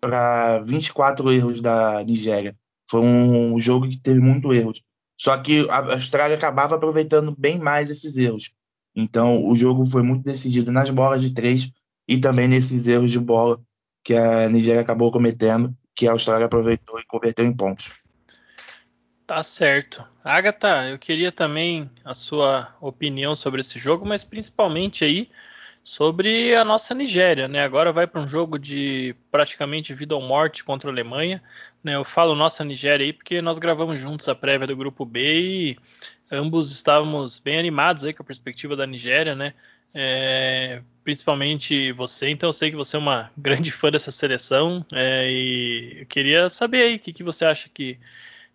para 24 erros da Nigéria. Foi um jogo que teve muitos erros. Só que a Austrália acabava aproveitando bem mais esses erros. Então o jogo foi muito decidido nas bolas de três e também nesses erros de bola que a Nigéria acabou cometendo, que a Austrália aproveitou e converteu em pontos. Tá certo. Agatha, eu queria também a sua opinião sobre esse jogo, mas principalmente aí sobre a nossa Nigéria, né? Agora vai para um jogo de praticamente vida ou morte contra a Alemanha. Né? Eu falo nossa Nigéria aí porque nós gravamos juntos a prévia do grupo B e ambos estávamos bem animados aí com a perspectiva da Nigéria, né? É, principalmente você, então eu sei que você é uma [laughs] grande fã dessa seleção é, e eu queria saber aí o que, que você acha que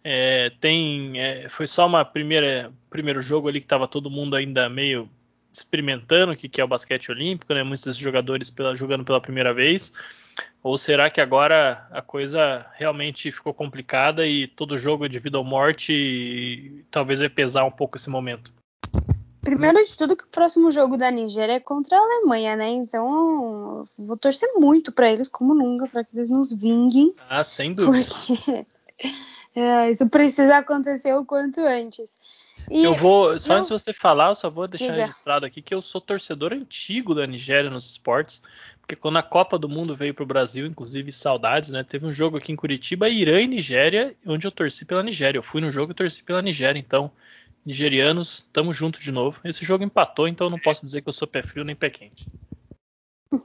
é, tem, é, foi só uma primeira primeiro jogo ali que estava todo mundo ainda meio experimentando o que, que é o basquete olímpico, né? Muitos desses jogadores pela, jogando pela primeira vez. Ou será que agora a coisa realmente ficou complicada e todo jogo é de vida ou morte e talvez vai pesar um pouco esse momento? Primeiro de tudo que o próximo jogo da Nigéria é contra a Alemanha, né? Então vou torcer muito para eles, como nunca, para que eles nos vinguem. Ah, sem dúvida. Porque [laughs] é, isso precisa acontecer o quanto antes. E eu vou, só não... antes de você falar, eu só vou deixar Diga. registrado aqui que eu sou torcedor antigo da Nigéria nos esportes, porque quando a Copa do Mundo veio para o Brasil, inclusive saudades, né? Teve um jogo aqui em Curitiba, Irã e Nigéria, onde eu torci pela Nigéria. Eu fui no jogo e torci pela Nigéria, então nigerianos, tamo junto de novo. Esse jogo empatou, então eu não posso dizer que eu sou pé frio nem pé quente.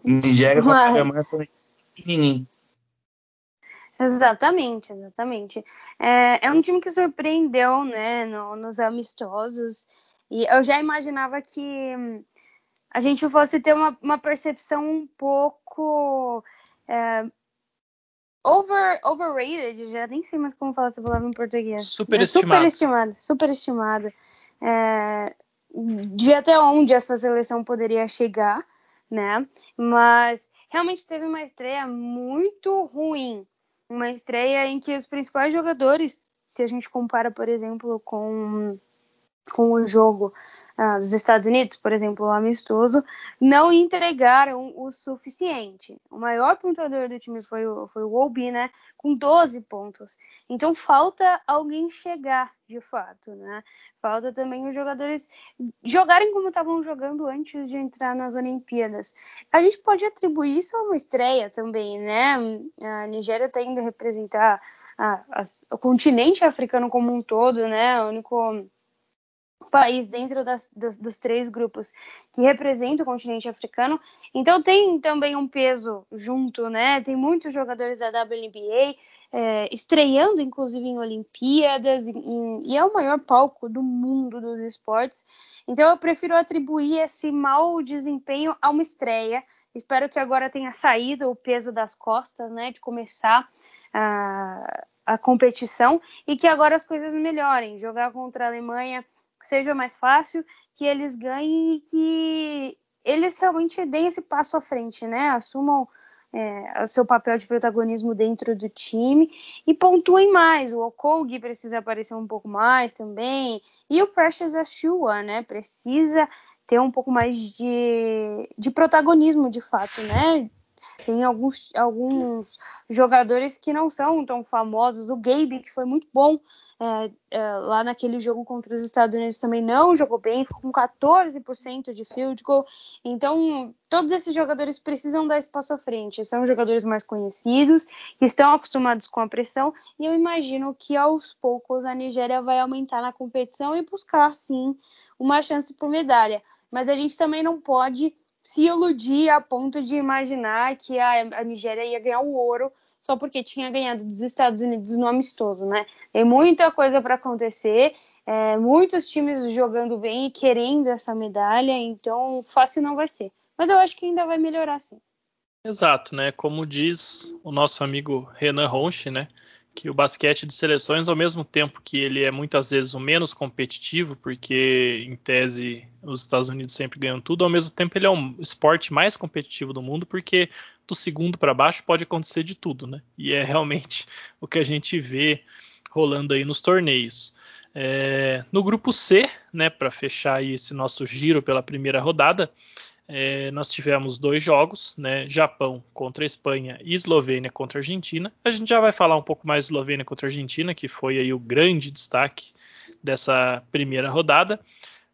Nigéria com a Alemanha foi pequenininho. Exatamente, exatamente. É, é um time que surpreendeu, né, no, nos amistosos. E eu já imaginava que a gente fosse ter uma, uma percepção um pouco é, over, overrated, já nem sei mais como falar essa palavra em português. Superestimada. É, superestimada, superestimada. É, de até onde essa seleção poderia chegar, né? Mas realmente teve uma estreia muito ruim uma estreia em que os principais jogadores, se a gente compara, por exemplo, com com o jogo uh, dos Estados Unidos, por exemplo, o amistoso, não entregaram o suficiente. O maior pontuador do time foi o, foi o Obi, né, com 12 pontos. Então falta alguém chegar, de fato, né? Falta também os jogadores jogarem como estavam jogando antes de entrar nas Olimpíadas. A gente pode atribuir isso a uma estreia também, né? A Nigéria está indo representar a, a, o continente africano como um todo, né? O único país dentro das, dos, dos, três grupos que representa o continente africano. Então tem também um peso junto, né? Tem muitos jogadores da WNBA é, estreando, inclusive em Olimpíadas, em, e é o maior palco do mundo dos esportes. Então eu prefiro atribuir esse mau desempenho a uma estreia. Espero que agora tenha saído o peso das costas, né? De começar a, a competição e que agora as coisas melhorem. Jogar contra a Alemanha seja mais fácil, que eles ganhem e que eles realmente deem esse passo à frente, né? Assumam é, o seu papel de protagonismo dentro do time e pontuem mais. O Okogi precisa aparecer um pouco mais também. E o Precious Ashua, né? Precisa ter um pouco mais de, de protagonismo de fato, né? Tem alguns, alguns jogadores que não são tão famosos. O Gabe, que foi muito bom é, é, lá naquele jogo contra os Estados Unidos, também não jogou bem, ficou com 14% de field goal. Então, todos esses jogadores precisam dar espaço à frente. São jogadores mais conhecidos, que estão acostumados com a pressão, e eu imagino que aos poucos a Nigéria vai aumentar na competição e buscar, sim, uma chance por medalha. Mas a gente também não pode se iludir a ponto de imaginar que a, a Nigéria ia ganhar o ouro só porque tinha ganhado dos Estados Unidos no amistoso, né? Tem muita coisa para acontecer, é, muitos times jogando bem e querendo essa medalha, então fácil não vai ser. Mas eu acho que ainda vai melhorar sim. Exato, né? Como diz o nosso amigo Renan Ronche, né? Que o basquete de seleções, ao mesmo tempo que ele é muitas vezes o menos competitivo, porque em tese os Estados Unidos sempre ganham tudo, ao mesmo tempo ele é um esporte mais competitivo do mundo, porque do segundo para baixo pode acontecer de tudo, né? E é realmente [laughs] o que a gente vê rolando aí nos torneios. É, no grupo C, né, para fechar esse nosso giro pela primeira rodada, é, nós tivemos dois jogos, né? Japão contra Espanha e Eslovênia contra Argentina. A gente já vai falar um pouco mais de Eslovênia contra Argentina, que foi aí o grande destaque dessa primeira rodada.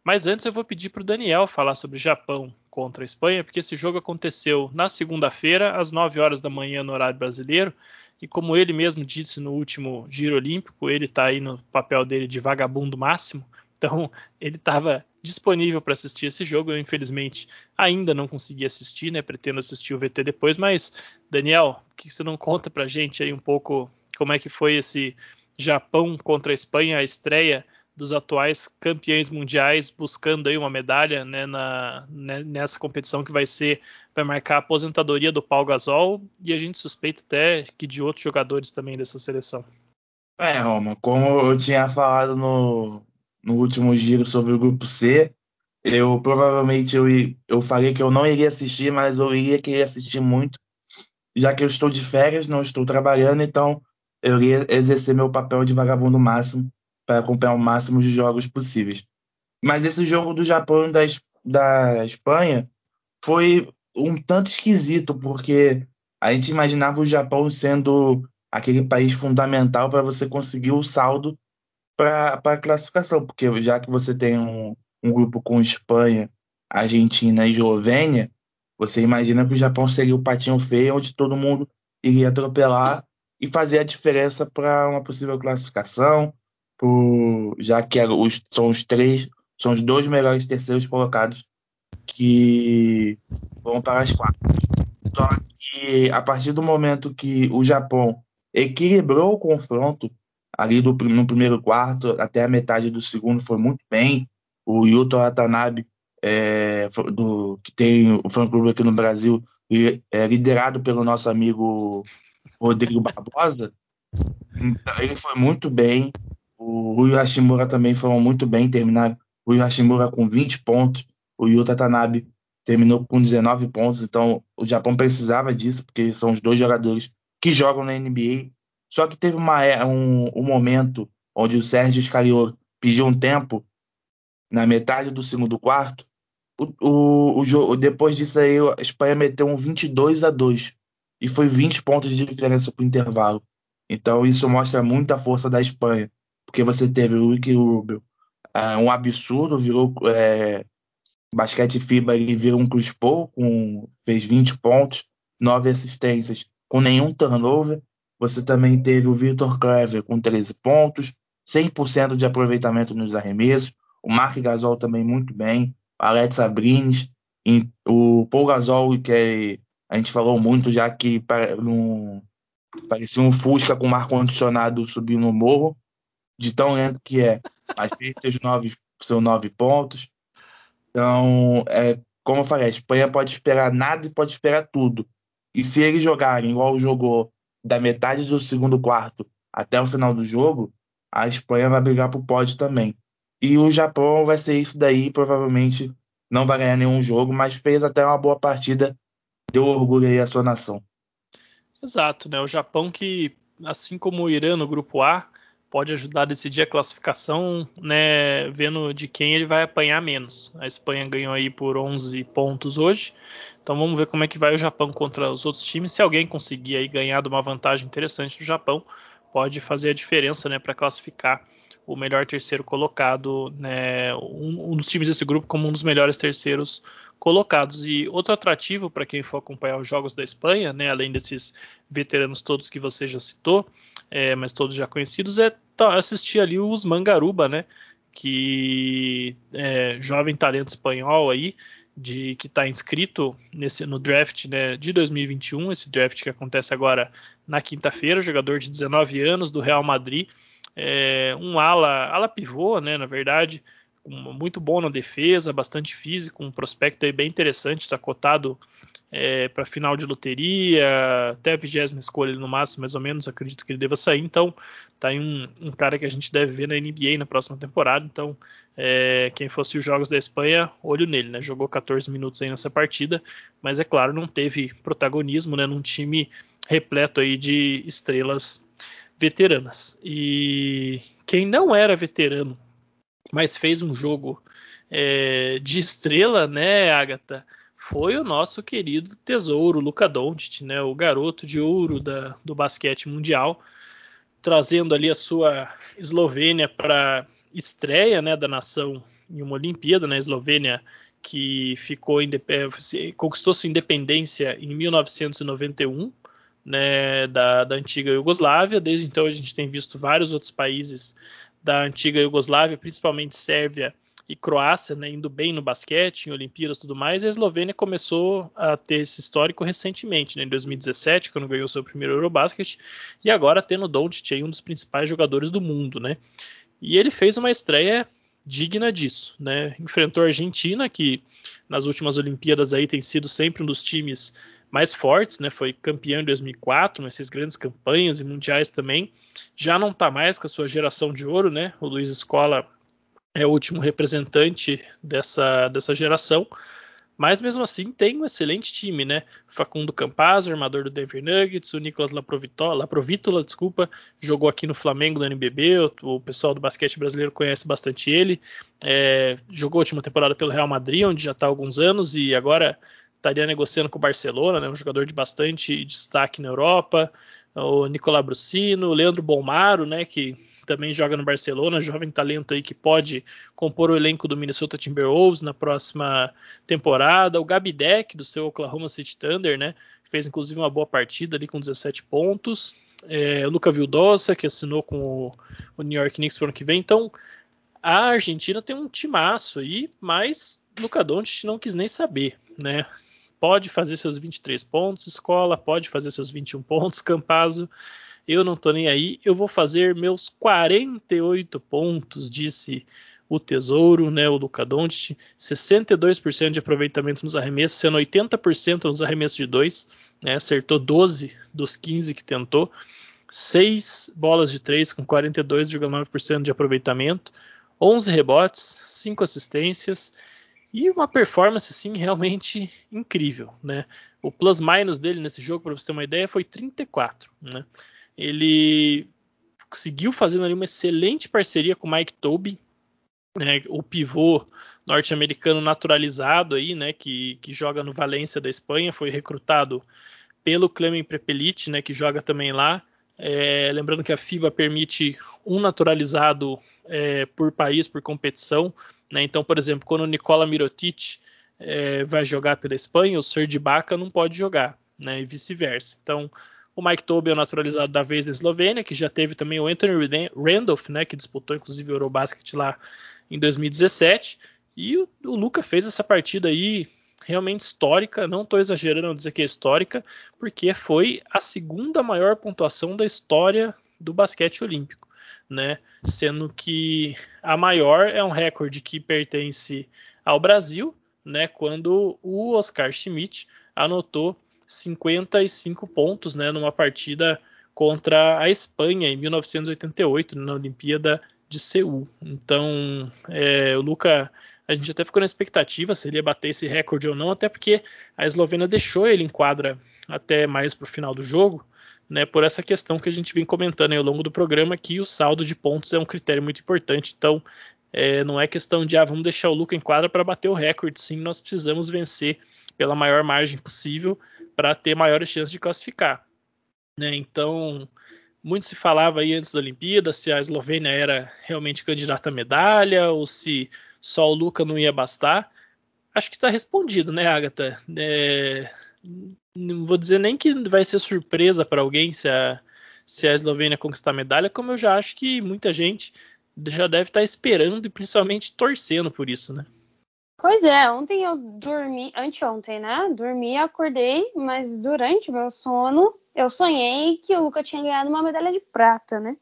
Mas antes eu vou pedir para o Daniel falar sobre Japão contra Espanha, porque esse jogo aconteceu na segunda-feira, às 9 horas da manhã no horário brasileiro. E como ele mesmo disse no último Giro Olímpico, ele está aí no papel dele de vagabundo máximo. Então [laughs] ele estava disponível para assistir esse jogo. Eu, infelizmente, ainda não consegui assistir, né? Pretendo assistir o VT depois, mas, Daniel, o que você não conta pra gente aí um pouco como é que foi esse Japão contra a Espanha, a estreia dos atuais campeões mundiais buscando aí uma medalha né, na, né, nessa competição que vai ser vai marcar a aposentadoria do Paul Gasol e a gente suspeita até que de outros jogadores também dessa seleção. É, Roma, como eu tinha falado no, no último giro sobre o grupo C. Eu provavelmente eu, eu falei que eu não iria assistir, mas eu iria querer assistir muito, já que eu estou de férias, não estou trabalhando, então eu iria exercer meu papel de vagabundo máximo para acompanhar o máximo de jogos possíveis. Mas esse jogo do Japão e da, da Espanha foi um tanto esquisito, porque a gente imaginava o Japão sendo aquele país fundamental para você conseguir o saldo para a classificação, porque já que você tem um, um grupo com Espanha, Argentina e Eslovênia, você imagina que o Japão seria o patinho feio, onde todo mundo iria atropelar e fazer a diferença para uma possível classificação, por, já que os, são os três, são os dois melhores terceiros colocados que vão para as quatro. Só que a partir do momento que o Japão equilibrou o confronto, ali do, no primeiro quarto até a metade do segundo foi muito bem. O Yuto Watanabe, é, do, que tem o fã-clube aqui no Brasil, e, é, liderado pelo nosso amigo Rodrigo Barbosa, então, ele foi muito bem. O Rui Hashimura também foram muito bem, terminaram o Rui Hashimura com 20 pontos, o Yuta Watanabe terminou com 19 pontos, então o Japão precisava disso, porque são os dois jogadores que jogam na NBA só que teve uma, é, um, um momento onde o Sérgio Scariolo pediu um tempo na metade do segundo quarto. O, o, o depois disso aí, a Espanha meteu um 22 a 2 e foi 20 pontos de diferença para o intervalo. Então isso mostra muita força da Espanha, porque você teve o Ricky Rubio, é, um absurdo, virou é, basquete FIBA, ele virou um Chris Paul, com, fez 20 pontos, 9 assistências, com nenhum turnover. Você também teve o Victor Clever com 13 pontos, 100% de aproveitamento nos arremessos, o Mark Gasol também muito bem, o Alex Sabrines, o Paul Gasol, que é, a gente falou muito já que parecia um Fusca com ar-condicionado subindo no morro, de tão lento que é. Mas fez seus nove, seus nove pontos. Então, é, como eu falei, a Espanha pode esperar nada e pode esperar tudo. E se eles jogarem igual jogou da metade do segundo quarto até o final do jogo, a Espanha vai brigar pro pódio também. E o Japão vai ser isso daí, provavelmente não vai ganhar nenhum jogo, mas fez até uma boa partida, deu orgulho aí à sua nação. Exato, né? O Japão que, assim como o Irã no grupo A, pode ajudar a decidir a classificação, né, vendo de quem ele vai apanhar menos. A Espanha ganhou aí por 11 pontos hoje, então vamos ver como é que vai o Japão contra os outros times. Se alguém conseguir aí ganhar de uma vantagem interessante do Japão, pode fazer a diferença, né, para classificar o melhor terceiro colocado, né, um, um, dos times desse grupo como um dos melhores terceiros colocados. E outro atrativo para quem for acompanhar os jogos da Espanha, né, além desses veteranos todos que você já citou, é, mas todos já conhecidos, é assistir ali os Mangaruba, né, que é jovem talento espanhol aí, de que está inscrito nesse, no draft né, de 2021, esse draft que acontece agora na quinta-feira, jogador de 19 anos do Real Madrid é, um ala, ala pivô, né, na verdade, muito bom na defesa, bastante físico, um prospecto aí bem interessante, está cotado é, para final de loteria, até a vigésima escolha no máximo, mais ou menos, acredito que ele deva sair, então tá aí um, um cara que a gente deve ver na NBA na próxima temporada, então é, quem fosse os jogos da Espanha, olho nele, né, jogou 14 minutos aí nessa partida, mas é claro, não teve protagonismo, né, num time repleto aí de estrelas veteranas. E quem não era veterano, mas fez um jogo é, de estrela, né, Agatha? Foi o nosso querido tesouro, Luka Doncic, né, o garoto de ouro da, do basquete mundial, trazendo ali a sua Eslovênia para estreia, né, da nação em uma Olimpíada, né, Eslovênia que ficou é, conquistou sua independência em 1991 né, da, da antiga Iugoslávia. Desde então a gente tem visto vários outros países da antiga Iugoslávia, principalmente Sérvia e Croácia, né, indo bem no basquete, em Olimpíadas e tudo mais. E a Eslovênia começou a ter esse histórico recentemente, né, em 2017, quando ganhou seu primeiro Eurobasket, e agora tendo Doncic aí um dos principais jogadores do mundo, né? E ele fez uma estreia digna disso, né? Enfrentou a Argentina, que nas últimas Olimpíadas aí tem sido sempre um dos times mais fortes, né? Foi campeão em 2004, nessas grandes campanhas e mundiais também. Já não está mais com a sua geração de ouro, né? O Luiz Escola é o último representante dessa, dessa geração. Mas mesmo assim tem um excelente time, né? Facundo Campazzo, armador do Denver Nuggets, o Nicolas Laprovítola, desculpa, jogou aqui no Flamengo no NBB, o, o pessoal do basquete brasileiro conhece bastante ele. É, jogou a última temporada pelo Real Madrid, onde já está há alguns anos, e agora estaria negociando com o Barcelona, né, um jogador de bastante destaque na Europa, o Nicolás Brucino, o Leandro Bolmaro, né, que também joga no Barcelona, jovem talento aí que pode compor o elenco do Minnesota Timberwolves na próxima temporada, o Gabi Deck do seu Oklahoma City Thunder, né, fez inclusive uma boa partida ali com 17 pontos, é, Luca Vildosa, que assinou com o, o New York Knicks para o ano que vem, então a Argentina tem um timaço aí, mas Luca Doncic não quis nem saber, né? pode fazer seus 23 pontos, escola pode fazer seus 21 pontos, Campazzo, eu não tô nem aí, eu vou fazer meus 48 pontos, disse o Tesouro, né, o Luca Doncic, 62% de aproveitamento nos arremessos, sendo 80% nos arremessos de 2, né, acertou 12 dos 15 que tentou, 6 bolas de 3 com 42,9% de aproveitamento, 11 rebotes, 5 assistências, e uma performance, sim, realmente incrível, né? O plus-minus dele nesse jogo, para você ter uma ideia, foi 34, né? Ele conseguiu fazendo ali uma excelente parceria com o Mike Tobey, né, o pivô norte-americano naturalizado aí, né, que, que joga no Valência da Espanha, foi recrutado pelo Clemen Prepelic, né, que joga também lá. É, lembrando que a FIBA permite um naturalizado é, por país, por competição. Né? Então, por exemplo, quando o Nicola Mirotic é, vai jogar pela Espanha, o Serge Baca não pode jogar, né? e vice-versa. Então, o Mike Tobey é o naturalizado da vez da Eslovênia, que já teve também o Anthony Randolph, né, que disputou inclusive o Eurobasket lá em 2017. E o, o Luca fez essa partida aí realmente histórica, não estou exagerando ao dizer que é histórica, porque foi a segunda maior pontuação da história do basquete olímpico, né? Sendo que a maior é um recorde que pertence ao Brasil, né? Quando o Oscar Schmidt anotou 55 pontos, né? Numa partida contra a Espanha em 1988 na Olimpíada de Seul. Então, é, o Luca a gente até ficou na expectativa se ele ia bater esse recorde ou não, até porque a Eslovênia deixou ele em quadra até mais para o final do jogo, né, por essa questão que a gente vem comentando ao longo do programa, que o saldo de pontos é um critério muito importante. Então, é, não é questão de ah, vamos deixar o Luca em quadra para bater o recorde. Sim, nós precisamos vencer pela maior margem possível para ter maiores chances de classificar. Né? Então, muito se falava aí antes da Olimpíada se a Eslovênia era realmente candidata à medalha ou se só o Luca não ia bastar. Acho que está respondido, né, Agatha? É, não vou dizer nem que vai ser surpresa para alguém se a, se a Eslovênia conquistar a medalha, como eu já acho que muita gente já deve estar tá esperando e principalmente torcendo por isso, né? Pois é, ontem eu dormi, anteontem, né? Dormi, acordei, mas durante meu sono eu sonhei que o Luca tinha ganhado uma medalha de prata, né?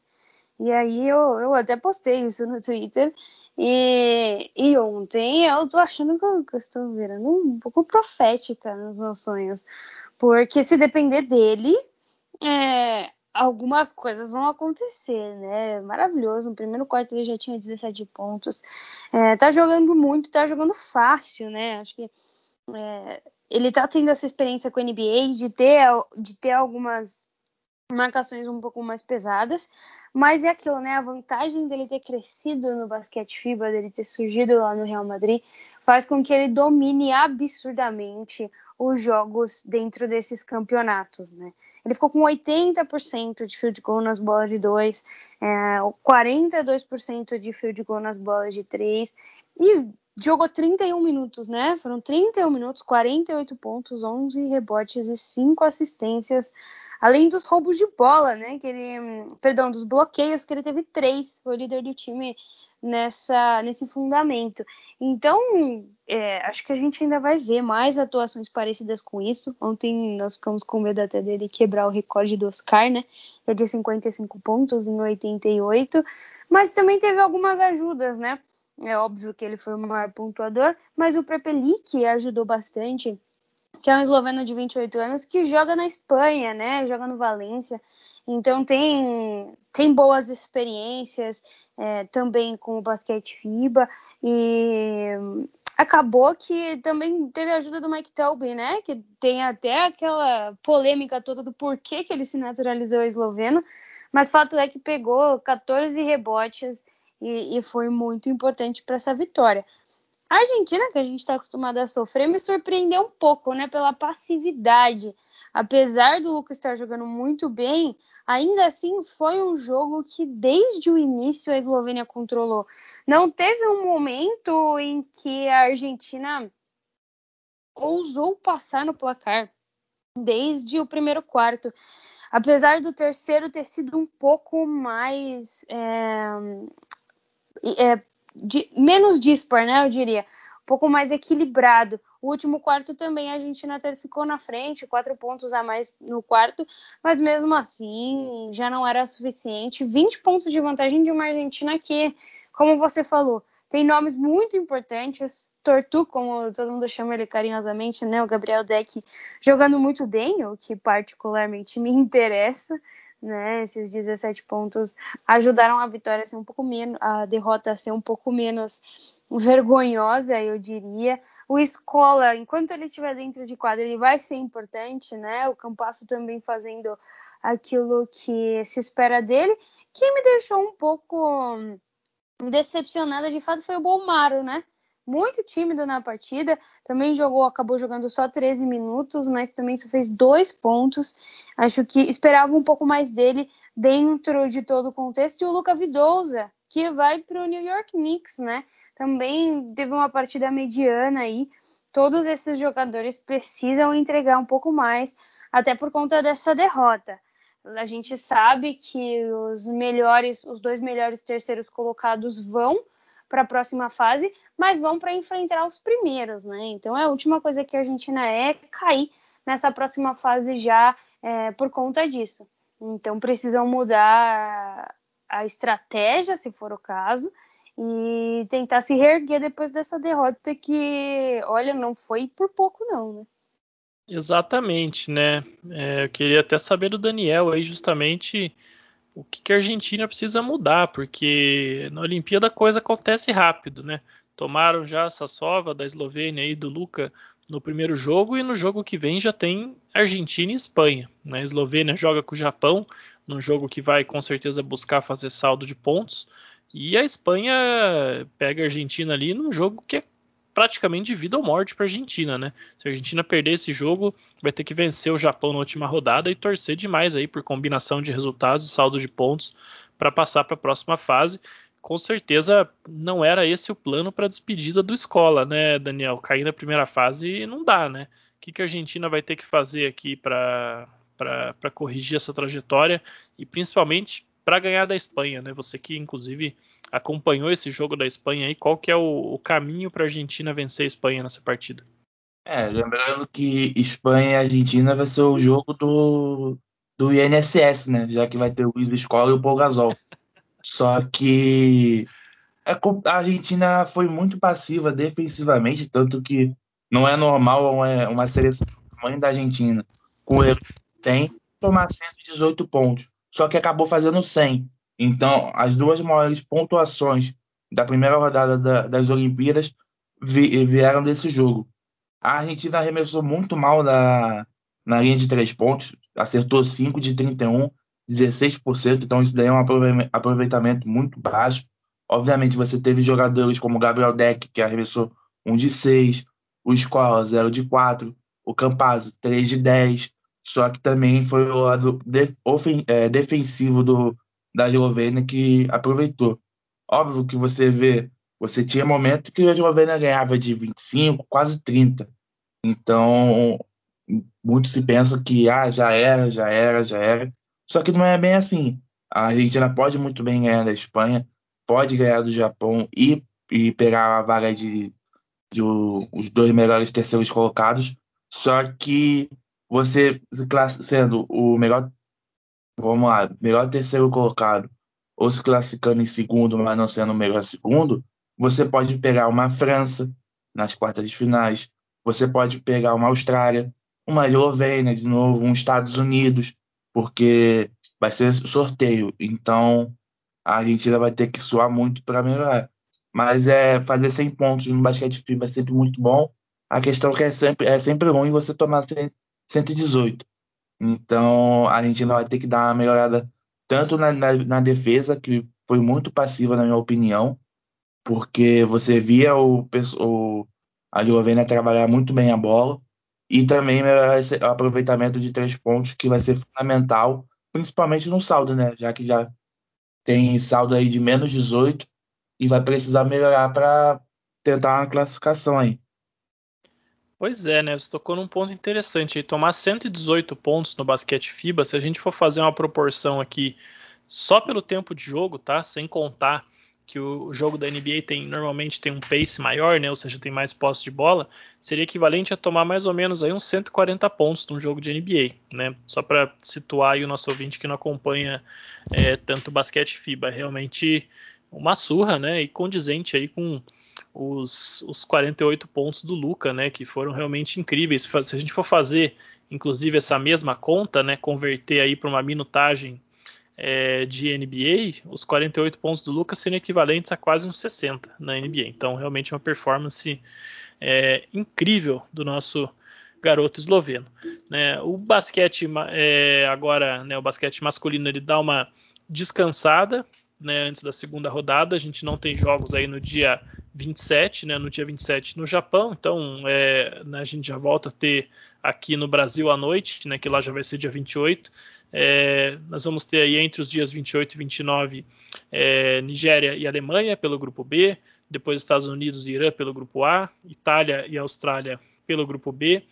E aí eu, eu até postei isso no Twitter. E, e ontem eu tô achando que eu, que eu estou virando um pouco profética nos meus sonhos. Porque se depender dele, é, algumas coisas vão acontecer, né? Maravilhoso. No primeiro quarto ele já tinha 17 pontos. É, tá jogando muito, tá jogando fácil, né? Acho que é, ele tá tendo essa experiência com a NBA de ter, de ter algumas marcações um pouco mais pesadas, mas é aquilo, né? A vantagem dele ter crescido no basquete FIBA, dele ter surgido lá no Real Madrid, faz com que ele domine absurdamente os jogos dentro desses campeonatos, né? Ele ficou com 80% de field goal nas bolas de 2, é, 42% de field goal nas bolas de 3 e jogou 31 minutos, né? Foram 31 minutos, 48 pontos, 11 rebotes e 5 assistências, além dos roubos de bola, né? Que ele, perdão, dos bloqueios que ele teve três, foi o líder do time nessa nesse fundamento. Então, é, acho que a gente ainda vai ver mais atuações parecidas com isso. Ontem nós ficamos com medo até dele quebrar o recorde do Oscar, né? É de 55 pontos em 88, mas também teve algumas ajudas, né? É óbvio que ele foi o maior pontuador, mas o Prepelic ajudou bastante, que é um esloveno de 28 anos que joga na Espanha, né? Joga no Valência. Então tem, tem boas experiências é, também com o basquete FIBA e acabou que também teve a ajuda do Mike Tobin, né? Que tem até aquela polêmica toda do porquê que ele se naturalizou esloveno, mas fato é que pegou 14 rebotes e, e foi muito importante para essa vitória. A Argentina, que a gente está acostumado a sofrer, me surpreendeu um pouco, né, pela passividade. Apesar do Lucas estar jogando muito bem, ainda assim foi um jogo que desde o início a Eslovênia controlou. Não teve um momento em que a Argentina ousou passar no placar desde o primeiro quarto. Apesar do terceiro ter sido um pouco mais é, é, de, menos dispar, né? Eu diria. Um pouco mais equilibrado. O último quarto também a Argentina até ficou na frente, quatro pontos a mais no quarto, mas mesmo assim já não era suficiente. 20 pontos de vantagem de uma Argentina que, como você falou, tem nomes muito importantes. Tortu, como todo mundo chama ele carinhosamente, né? O Gabriel Deck jogando muito bem, o que particularmente [laughs] me interessa né? Esses 17 pontos ajudaram a vitória a ser um pouco menos, a derrota a ser um pouco menos vergonhosa, eu diria. O Escola, enquanto ele estiver dentro de quadra, ele vai ser importante, né? O Campasso também fazendo aquilo que se espera dele. Quem me deixou um pouco decepcionada de fato foi o Bolmaro, né? muito tímido na partida. Também jogou, acabou jogando só 13 minutos, mas também só fez dois pontos. Acho que esperava um pouco mais dele dentro de todo o contexto. E o Luca Vidouza, que vai para o New York Knicks, né? Também teve uma partida mediana aí. Todos esses jogadores precisam entregar um pouco mais, até por conta dessa derrota. A gente sabe que os melhores, os dois melhores terceiros colocados vão para a próxima fase, mas vão para enfrentar os primeiros, né? Então a última coisa que a Argentina é cair nessa próxima fase já é, por conta disso. Então precisam mudar a estratégia, se for o caso, e tentar se reerguer depois dessa derrota que, olha, não foi por pouco não, né? Exatamente, né? É, eu queria até saber do Daniel aí justamente o que, que a Argentina precisa mudar, porque na Olimpíada a coisa acontece rápido, né? Tomaram já essa sova da Eslovênia e do Luca no primeiro jogo e no jogo que vem já tem Argentina e Espanha. Né? A Eslovênia joga com o Japão, num jogo que vai com certeza buscar fazer saldo de pontos. E a Espanha pega a Argentina ali num jogo que é praticamente de vida ou morte para a Argentina, né? Se a Argentina perder esse jogo, vai ter que vencer o Japão na última rodada e torcer demais aí por combinação de resultados e saldo de pontos para passar para a próxima fase. Com certeza não era esse o plano para a despedida do Escola, né, Daniel? Cair na primeira fase não dá, né? O que, que a Argentina vai ter que fazer aqui para corrigir essa trajetória e principalmente para ganhar da Espanha, né? Você que inclusive acompanhou esse jogo da Espanha aí, qual que é o, o caminho para a Argentina vencer a Espanha nessa partida? É, lembrando que Espanha e Argentina vai ser o jogo do, do INSS, né? Já que vai ter o Luiz Escola e o Paul Gasol. [laughs] Só que a Argentina foi muito passiva defensivamente, tanto que não é normal uma, uma seleção do tamanho da Argentina, com o tem, tomar 118 pontos só que acabou fazendo 100. Então, as duas maiores pontuações da primeira rodada da, das Olimpíadas vi, vieram desse jogo. A Argentina arremessou muito mal na, na linha de três pontos, acertou 5 de 31, 16%, então isso daí é um aproveitamento muito baixo. Obviamente, você teve jogadores como Gabriel Deck, que arremessou 1 de 6, o Escola 0 de 4, o Campazzo 3 de 10, só que também foi o lado de, ofen, é, defensivo do, da Eslovênia que aproveitou. Óbvio que você vê, você tinha momento que a Eslovênia ganhava de 25, quase 30. Então, muito se pensa que ah, já era, já era, já era. Só que não é bem assim. A Argentina pode muito bem ganhar da Espanha, pode ganhar do Japão e, e pegar a vaga de, de o, os dois melhores terceiros colocados. Só que você sendo o melhor, vamos lá, melhor terceiro colocado, ou se classificando em segundo, mas não sendo o melhor segundo, você pode pegar uma França nas quartas de finais, você pode pegar uma Austrália, uma Eslovênia de novo, um Estados Unidos, porque vai ser sorteio. Então a Argentina vai ter que suar muito para melhorar. Mas é fazer 100 pontos no basquete FIBA é sempre muito bom. A questão é que é sempre, é sempre ruim você tomar 118. Então a Argentina vai ter que dar uma melhorada tanto na, na, na, defesa, que foi muito passiva, na minha opinião, porque você via o, o, a Eslovênia trabalhar muito bem a bola, e também melhorar esse aproveitamento de três pontos, que vai ser fundamental, principalmente no saldo, né? Já que já tem saldo aí de menos 18 e vai precisar melhorar para tentar uma classificação aí. Pois é, né? Você tocou num ponto interessante. Tomar 118 pontos no basquete FIBA, se a gente for fazer uma proporção aqui só pelo tempo de jogo, tá? Sem contar que o jogo da NBA tem normalmente tem um pace maior, né? Ou seja, tem mais posse de bola, seria equivalente a tomar mais ou menos aí uns 140 pontos num jogo de NBA, né? Só para situar aí o nosso ouvinte que não acompanha é, tanto basquete FIBA, realmente uma surra, né? E condizente aí com os, os 48 pontos do Luca, né, que foram realmente incríveis. Se a gente for fazer, inclusive, essa mesma conta, né, converter aí para uma minutagem é, de NBA, os 48 pontos do Lucas seriam equivalentes a quase uns 60 na NBA. Então, realmente uma performance é, incrível do nosso garoto esloveno. Né? O basquete é, agora, né, o basquete masculino, ele dá uma descansada né, antes da segunda rodada. A gente não tem jogos aí no dia 27, né, no dia 27 no Japão, então é, né, a gente já volta a ter aqui no Brasil à noite, né, que lá já vai ser dia 28. É, nós vamos ter aí entre os dias 28 e 29 é, Nigéria e Alemanha pelo grupo B, depois Estados Unidos e Irã pelo grupo A, Itália e Austrália pelo grupo B,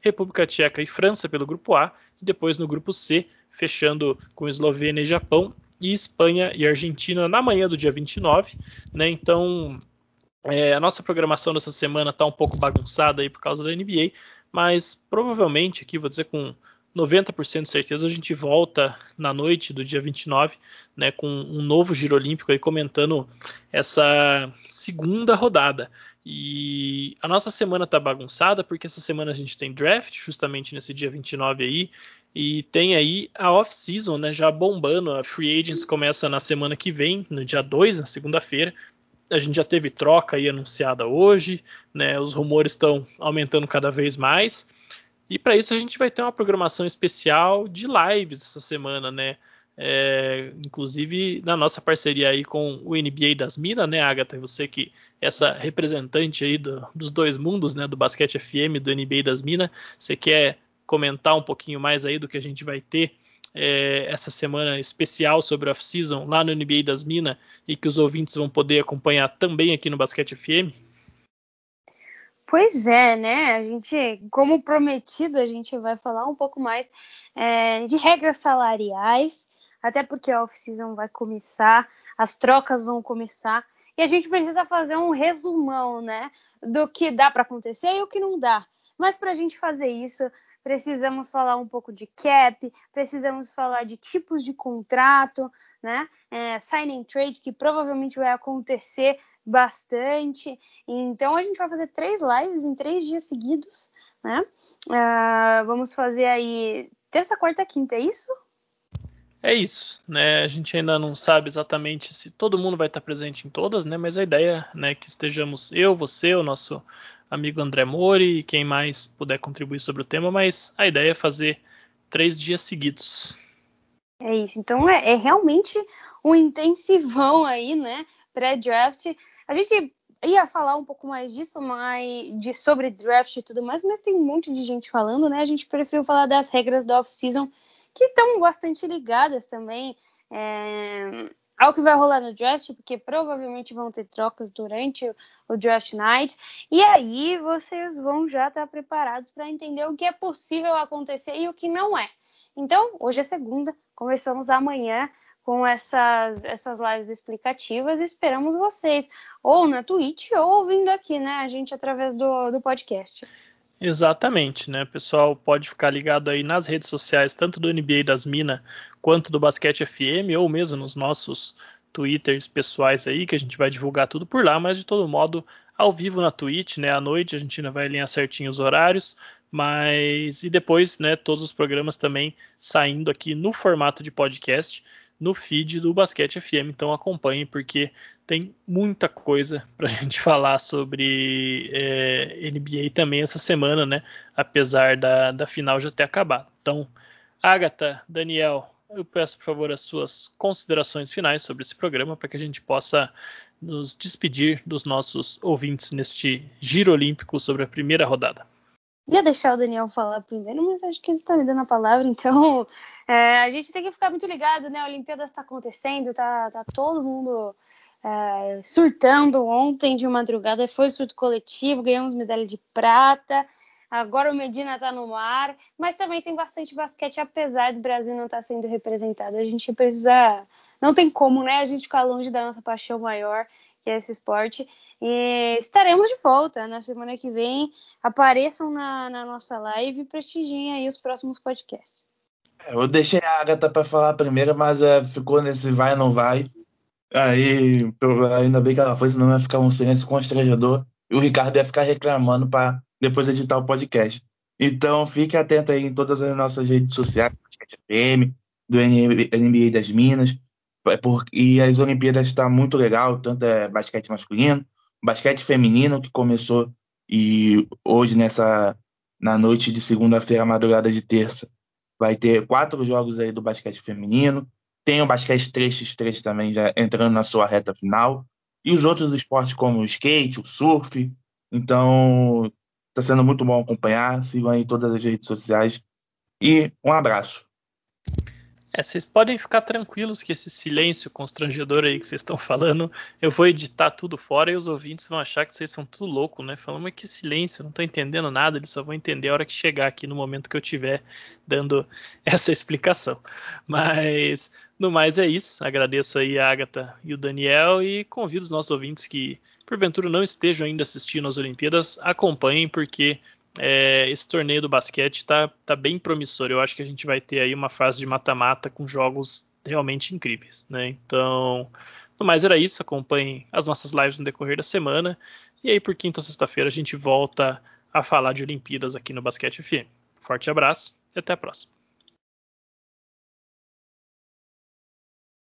República Tcheca e França pelo grupo A, e depois no grupo C, fechando com Eslovênia e Japão e Espanha e Argentina na manhã do dia 29, né? Então é, a nossa programação dessa semana está um pouco bagunçada aí por causa da NBA, mas provavelmente aqui, vou dizer com 90% de certeza, a gente volta na noite do dia 29, né, com um novo Giro Olímpico aí comentando essa segunda rodada. E a nossa semana tá bagunçada porque essa semana a gente tem draft, justamente nesse dia 29 aí, e tem aí a off-season, né, já bombando. A Free Agents começa na semana que vem, no dia 2, na segunda-feira a gente já teve troca aí anunciada hoje, né? Os rumores estão aumentando cada vez mais. E para isso a gente vai ter uma programação especial de lives essa semana, né? É, inclusive na nossa parceria aí com o NBA das Minas, né, Agatha? Você que essa representante aí do, dos dois mundos, né, do basquete FM, do NBA das Minas, você quer comentar um pouquinho mais aí do que a gente vai ter é, essa semana especial sobre off-season lá no NBA das Minas e que os ouvintes vão poder acompanhar também aqui no Basquete FM? Pois é, né? A gente, como prometido, a gente vai falar um pouco mais é, de regras salariais, até porque a off-season vai começar, as trocas vão começar, e a gente precisa fazer um resumão, né? Do que dá para acontecer e o que não dá. Mas para a gente fazer isso, precisamos falar um pouco de cap, precisamos falar de tipos de contrato, né? É, trade, que provavelmente vai acontecer bastante. Então a gente vai fazer três lives em três dias seguidos, né? Uh, vamos fazer aí terça, quarta, quinta, é isso? É isso, né? A gente ainda não sabe exatamente se todo mundo vai estar presente em todas, né? Mas a ideia, né, é que estejamos eu, você, o nosso amigo André Mori e quem mais puder contribuir sobre o tema, mas a ideia é fazer três dias seguidos. É isso, então é, é realmente um intensivão aí, né? Pré-draft. A gente ia falar um pouco mais disso, mas de sobre draft e tudo mais, mas tem um monte de gente falando, né? A gente preferiu falar das regras da off-season que estão bastante ligadas também. É, ao que vai rolar no draft, porque provavelmente vão ter trocas durante o, draft night. E aí vocês vão já estar preparados para entender o que é possível acontecer e o que não é. Então, hoje é segunda, começamos amanhã com essas, essas lives explicativas. Esperamos vocês, ou na Twitch, ou ouvindo aqui, né, a gente através do, do podcast. Exatamente, né? O pessoal pode ficar ligado aí nas redes sociais, tanto do NBA das Minas quanto do Basquete FM, ou mesmo nos nossos Twitters pessoais aí, que a gente vai divulgar tudo por lá, mas de todo modo, ao vivo na Twitch, né? À noite a gente ainda vai alinhar certinho os horários, mas e depois, né, todos os programas também saindo aqui no formato de podcast no feed do Basquete FM. Então acompanhe, porque tem muita coisa [laughs] para a gente falar sobre é, NBA também essa semana, né? Apesar da, da final já ter acabado. Então, Agatha, Daniel, eu peço por favor as suas considerações finais sobre esse programa para que a gente possa nos despedir dos nossos ouvintes neste giro olímpico sobre a primeira rodada. Ia deixar o Daniel falar primeiro, mas acho que ele está me dando a palavra, [laughs] então é, a gente tem que ficar muito ligado, né? A Olimpíada está acontecendo, tá, tá todo mundo é, surtando ontem de madrugada, foi surto coletivo, ganhamos medalha de prata. Agora o Medina está no mar, mas também tem bastante basquete, apesar do Brasil não estar tá sendo representado. A gente precisa. Não tem como, né? A gente ficar longe da nossa paixão maior, que é esse esporte. E estaremos de volta na semana que vem. Apareçam na, na nossa live e prestigiem aí os próximos podcasts. Eu deixei a Agatha para falar primeiro, mas é, ficou nesse vai ou não vai. Aí, ainda bem que ela foi, senão ia ficar um silêncio constrangedor. E o Ricardo ia ficar reclamando para depois editar o podcast. Então, fique atento aí em todas as nossas redes sociais, FM, do NBA das Minas. É e as Olimpíadas está muito legal, tanto é basquete masculino, basquete feminino, que começou e hoje, nessa na noite de segunda-feira, madrugada de terça, vai ter quatro jogos aí do basquete feminino. Tem o basquete 3x3 também já entrando na sua reta final. E os outros esportes como o skate, o surf. Então, Está sendo muito bom acompanhar. Sigam aí todas as redes sociais. E um abraço. É, vocês podem ficar tranquilos que esse silêncio constrangedor aí que vocês estão falando, eu vou editar tudo fora e os ouvintes vão achar que vocês são tudo louco, né? Falando, mas que silêncio, não tô entendendo nada, eles só vão entender a hora que chegar aqui no momento que eu estiver dando [laughs] essa explicação. Mas, no mais é isso. Agradeço aí a Agatha e o Daniel e convido os nossos ouvintes que, porventura, não estejam ainda assistindo às Olimpíadas, acompanhem, porque é, esse torneio do basquete está tá bem promissor. Eu acho que a gente vai ter aí uma fase de mata-mata com jogos realmente incríveis, né? Então, no mais era isso. Acompanhem as nossas lives no decorrer da semana. E aí, por quinta ou sexta-feira, a gente volta a falar de Olimpíadas aqui no Basquete FM. Forte abraço e até a próxima.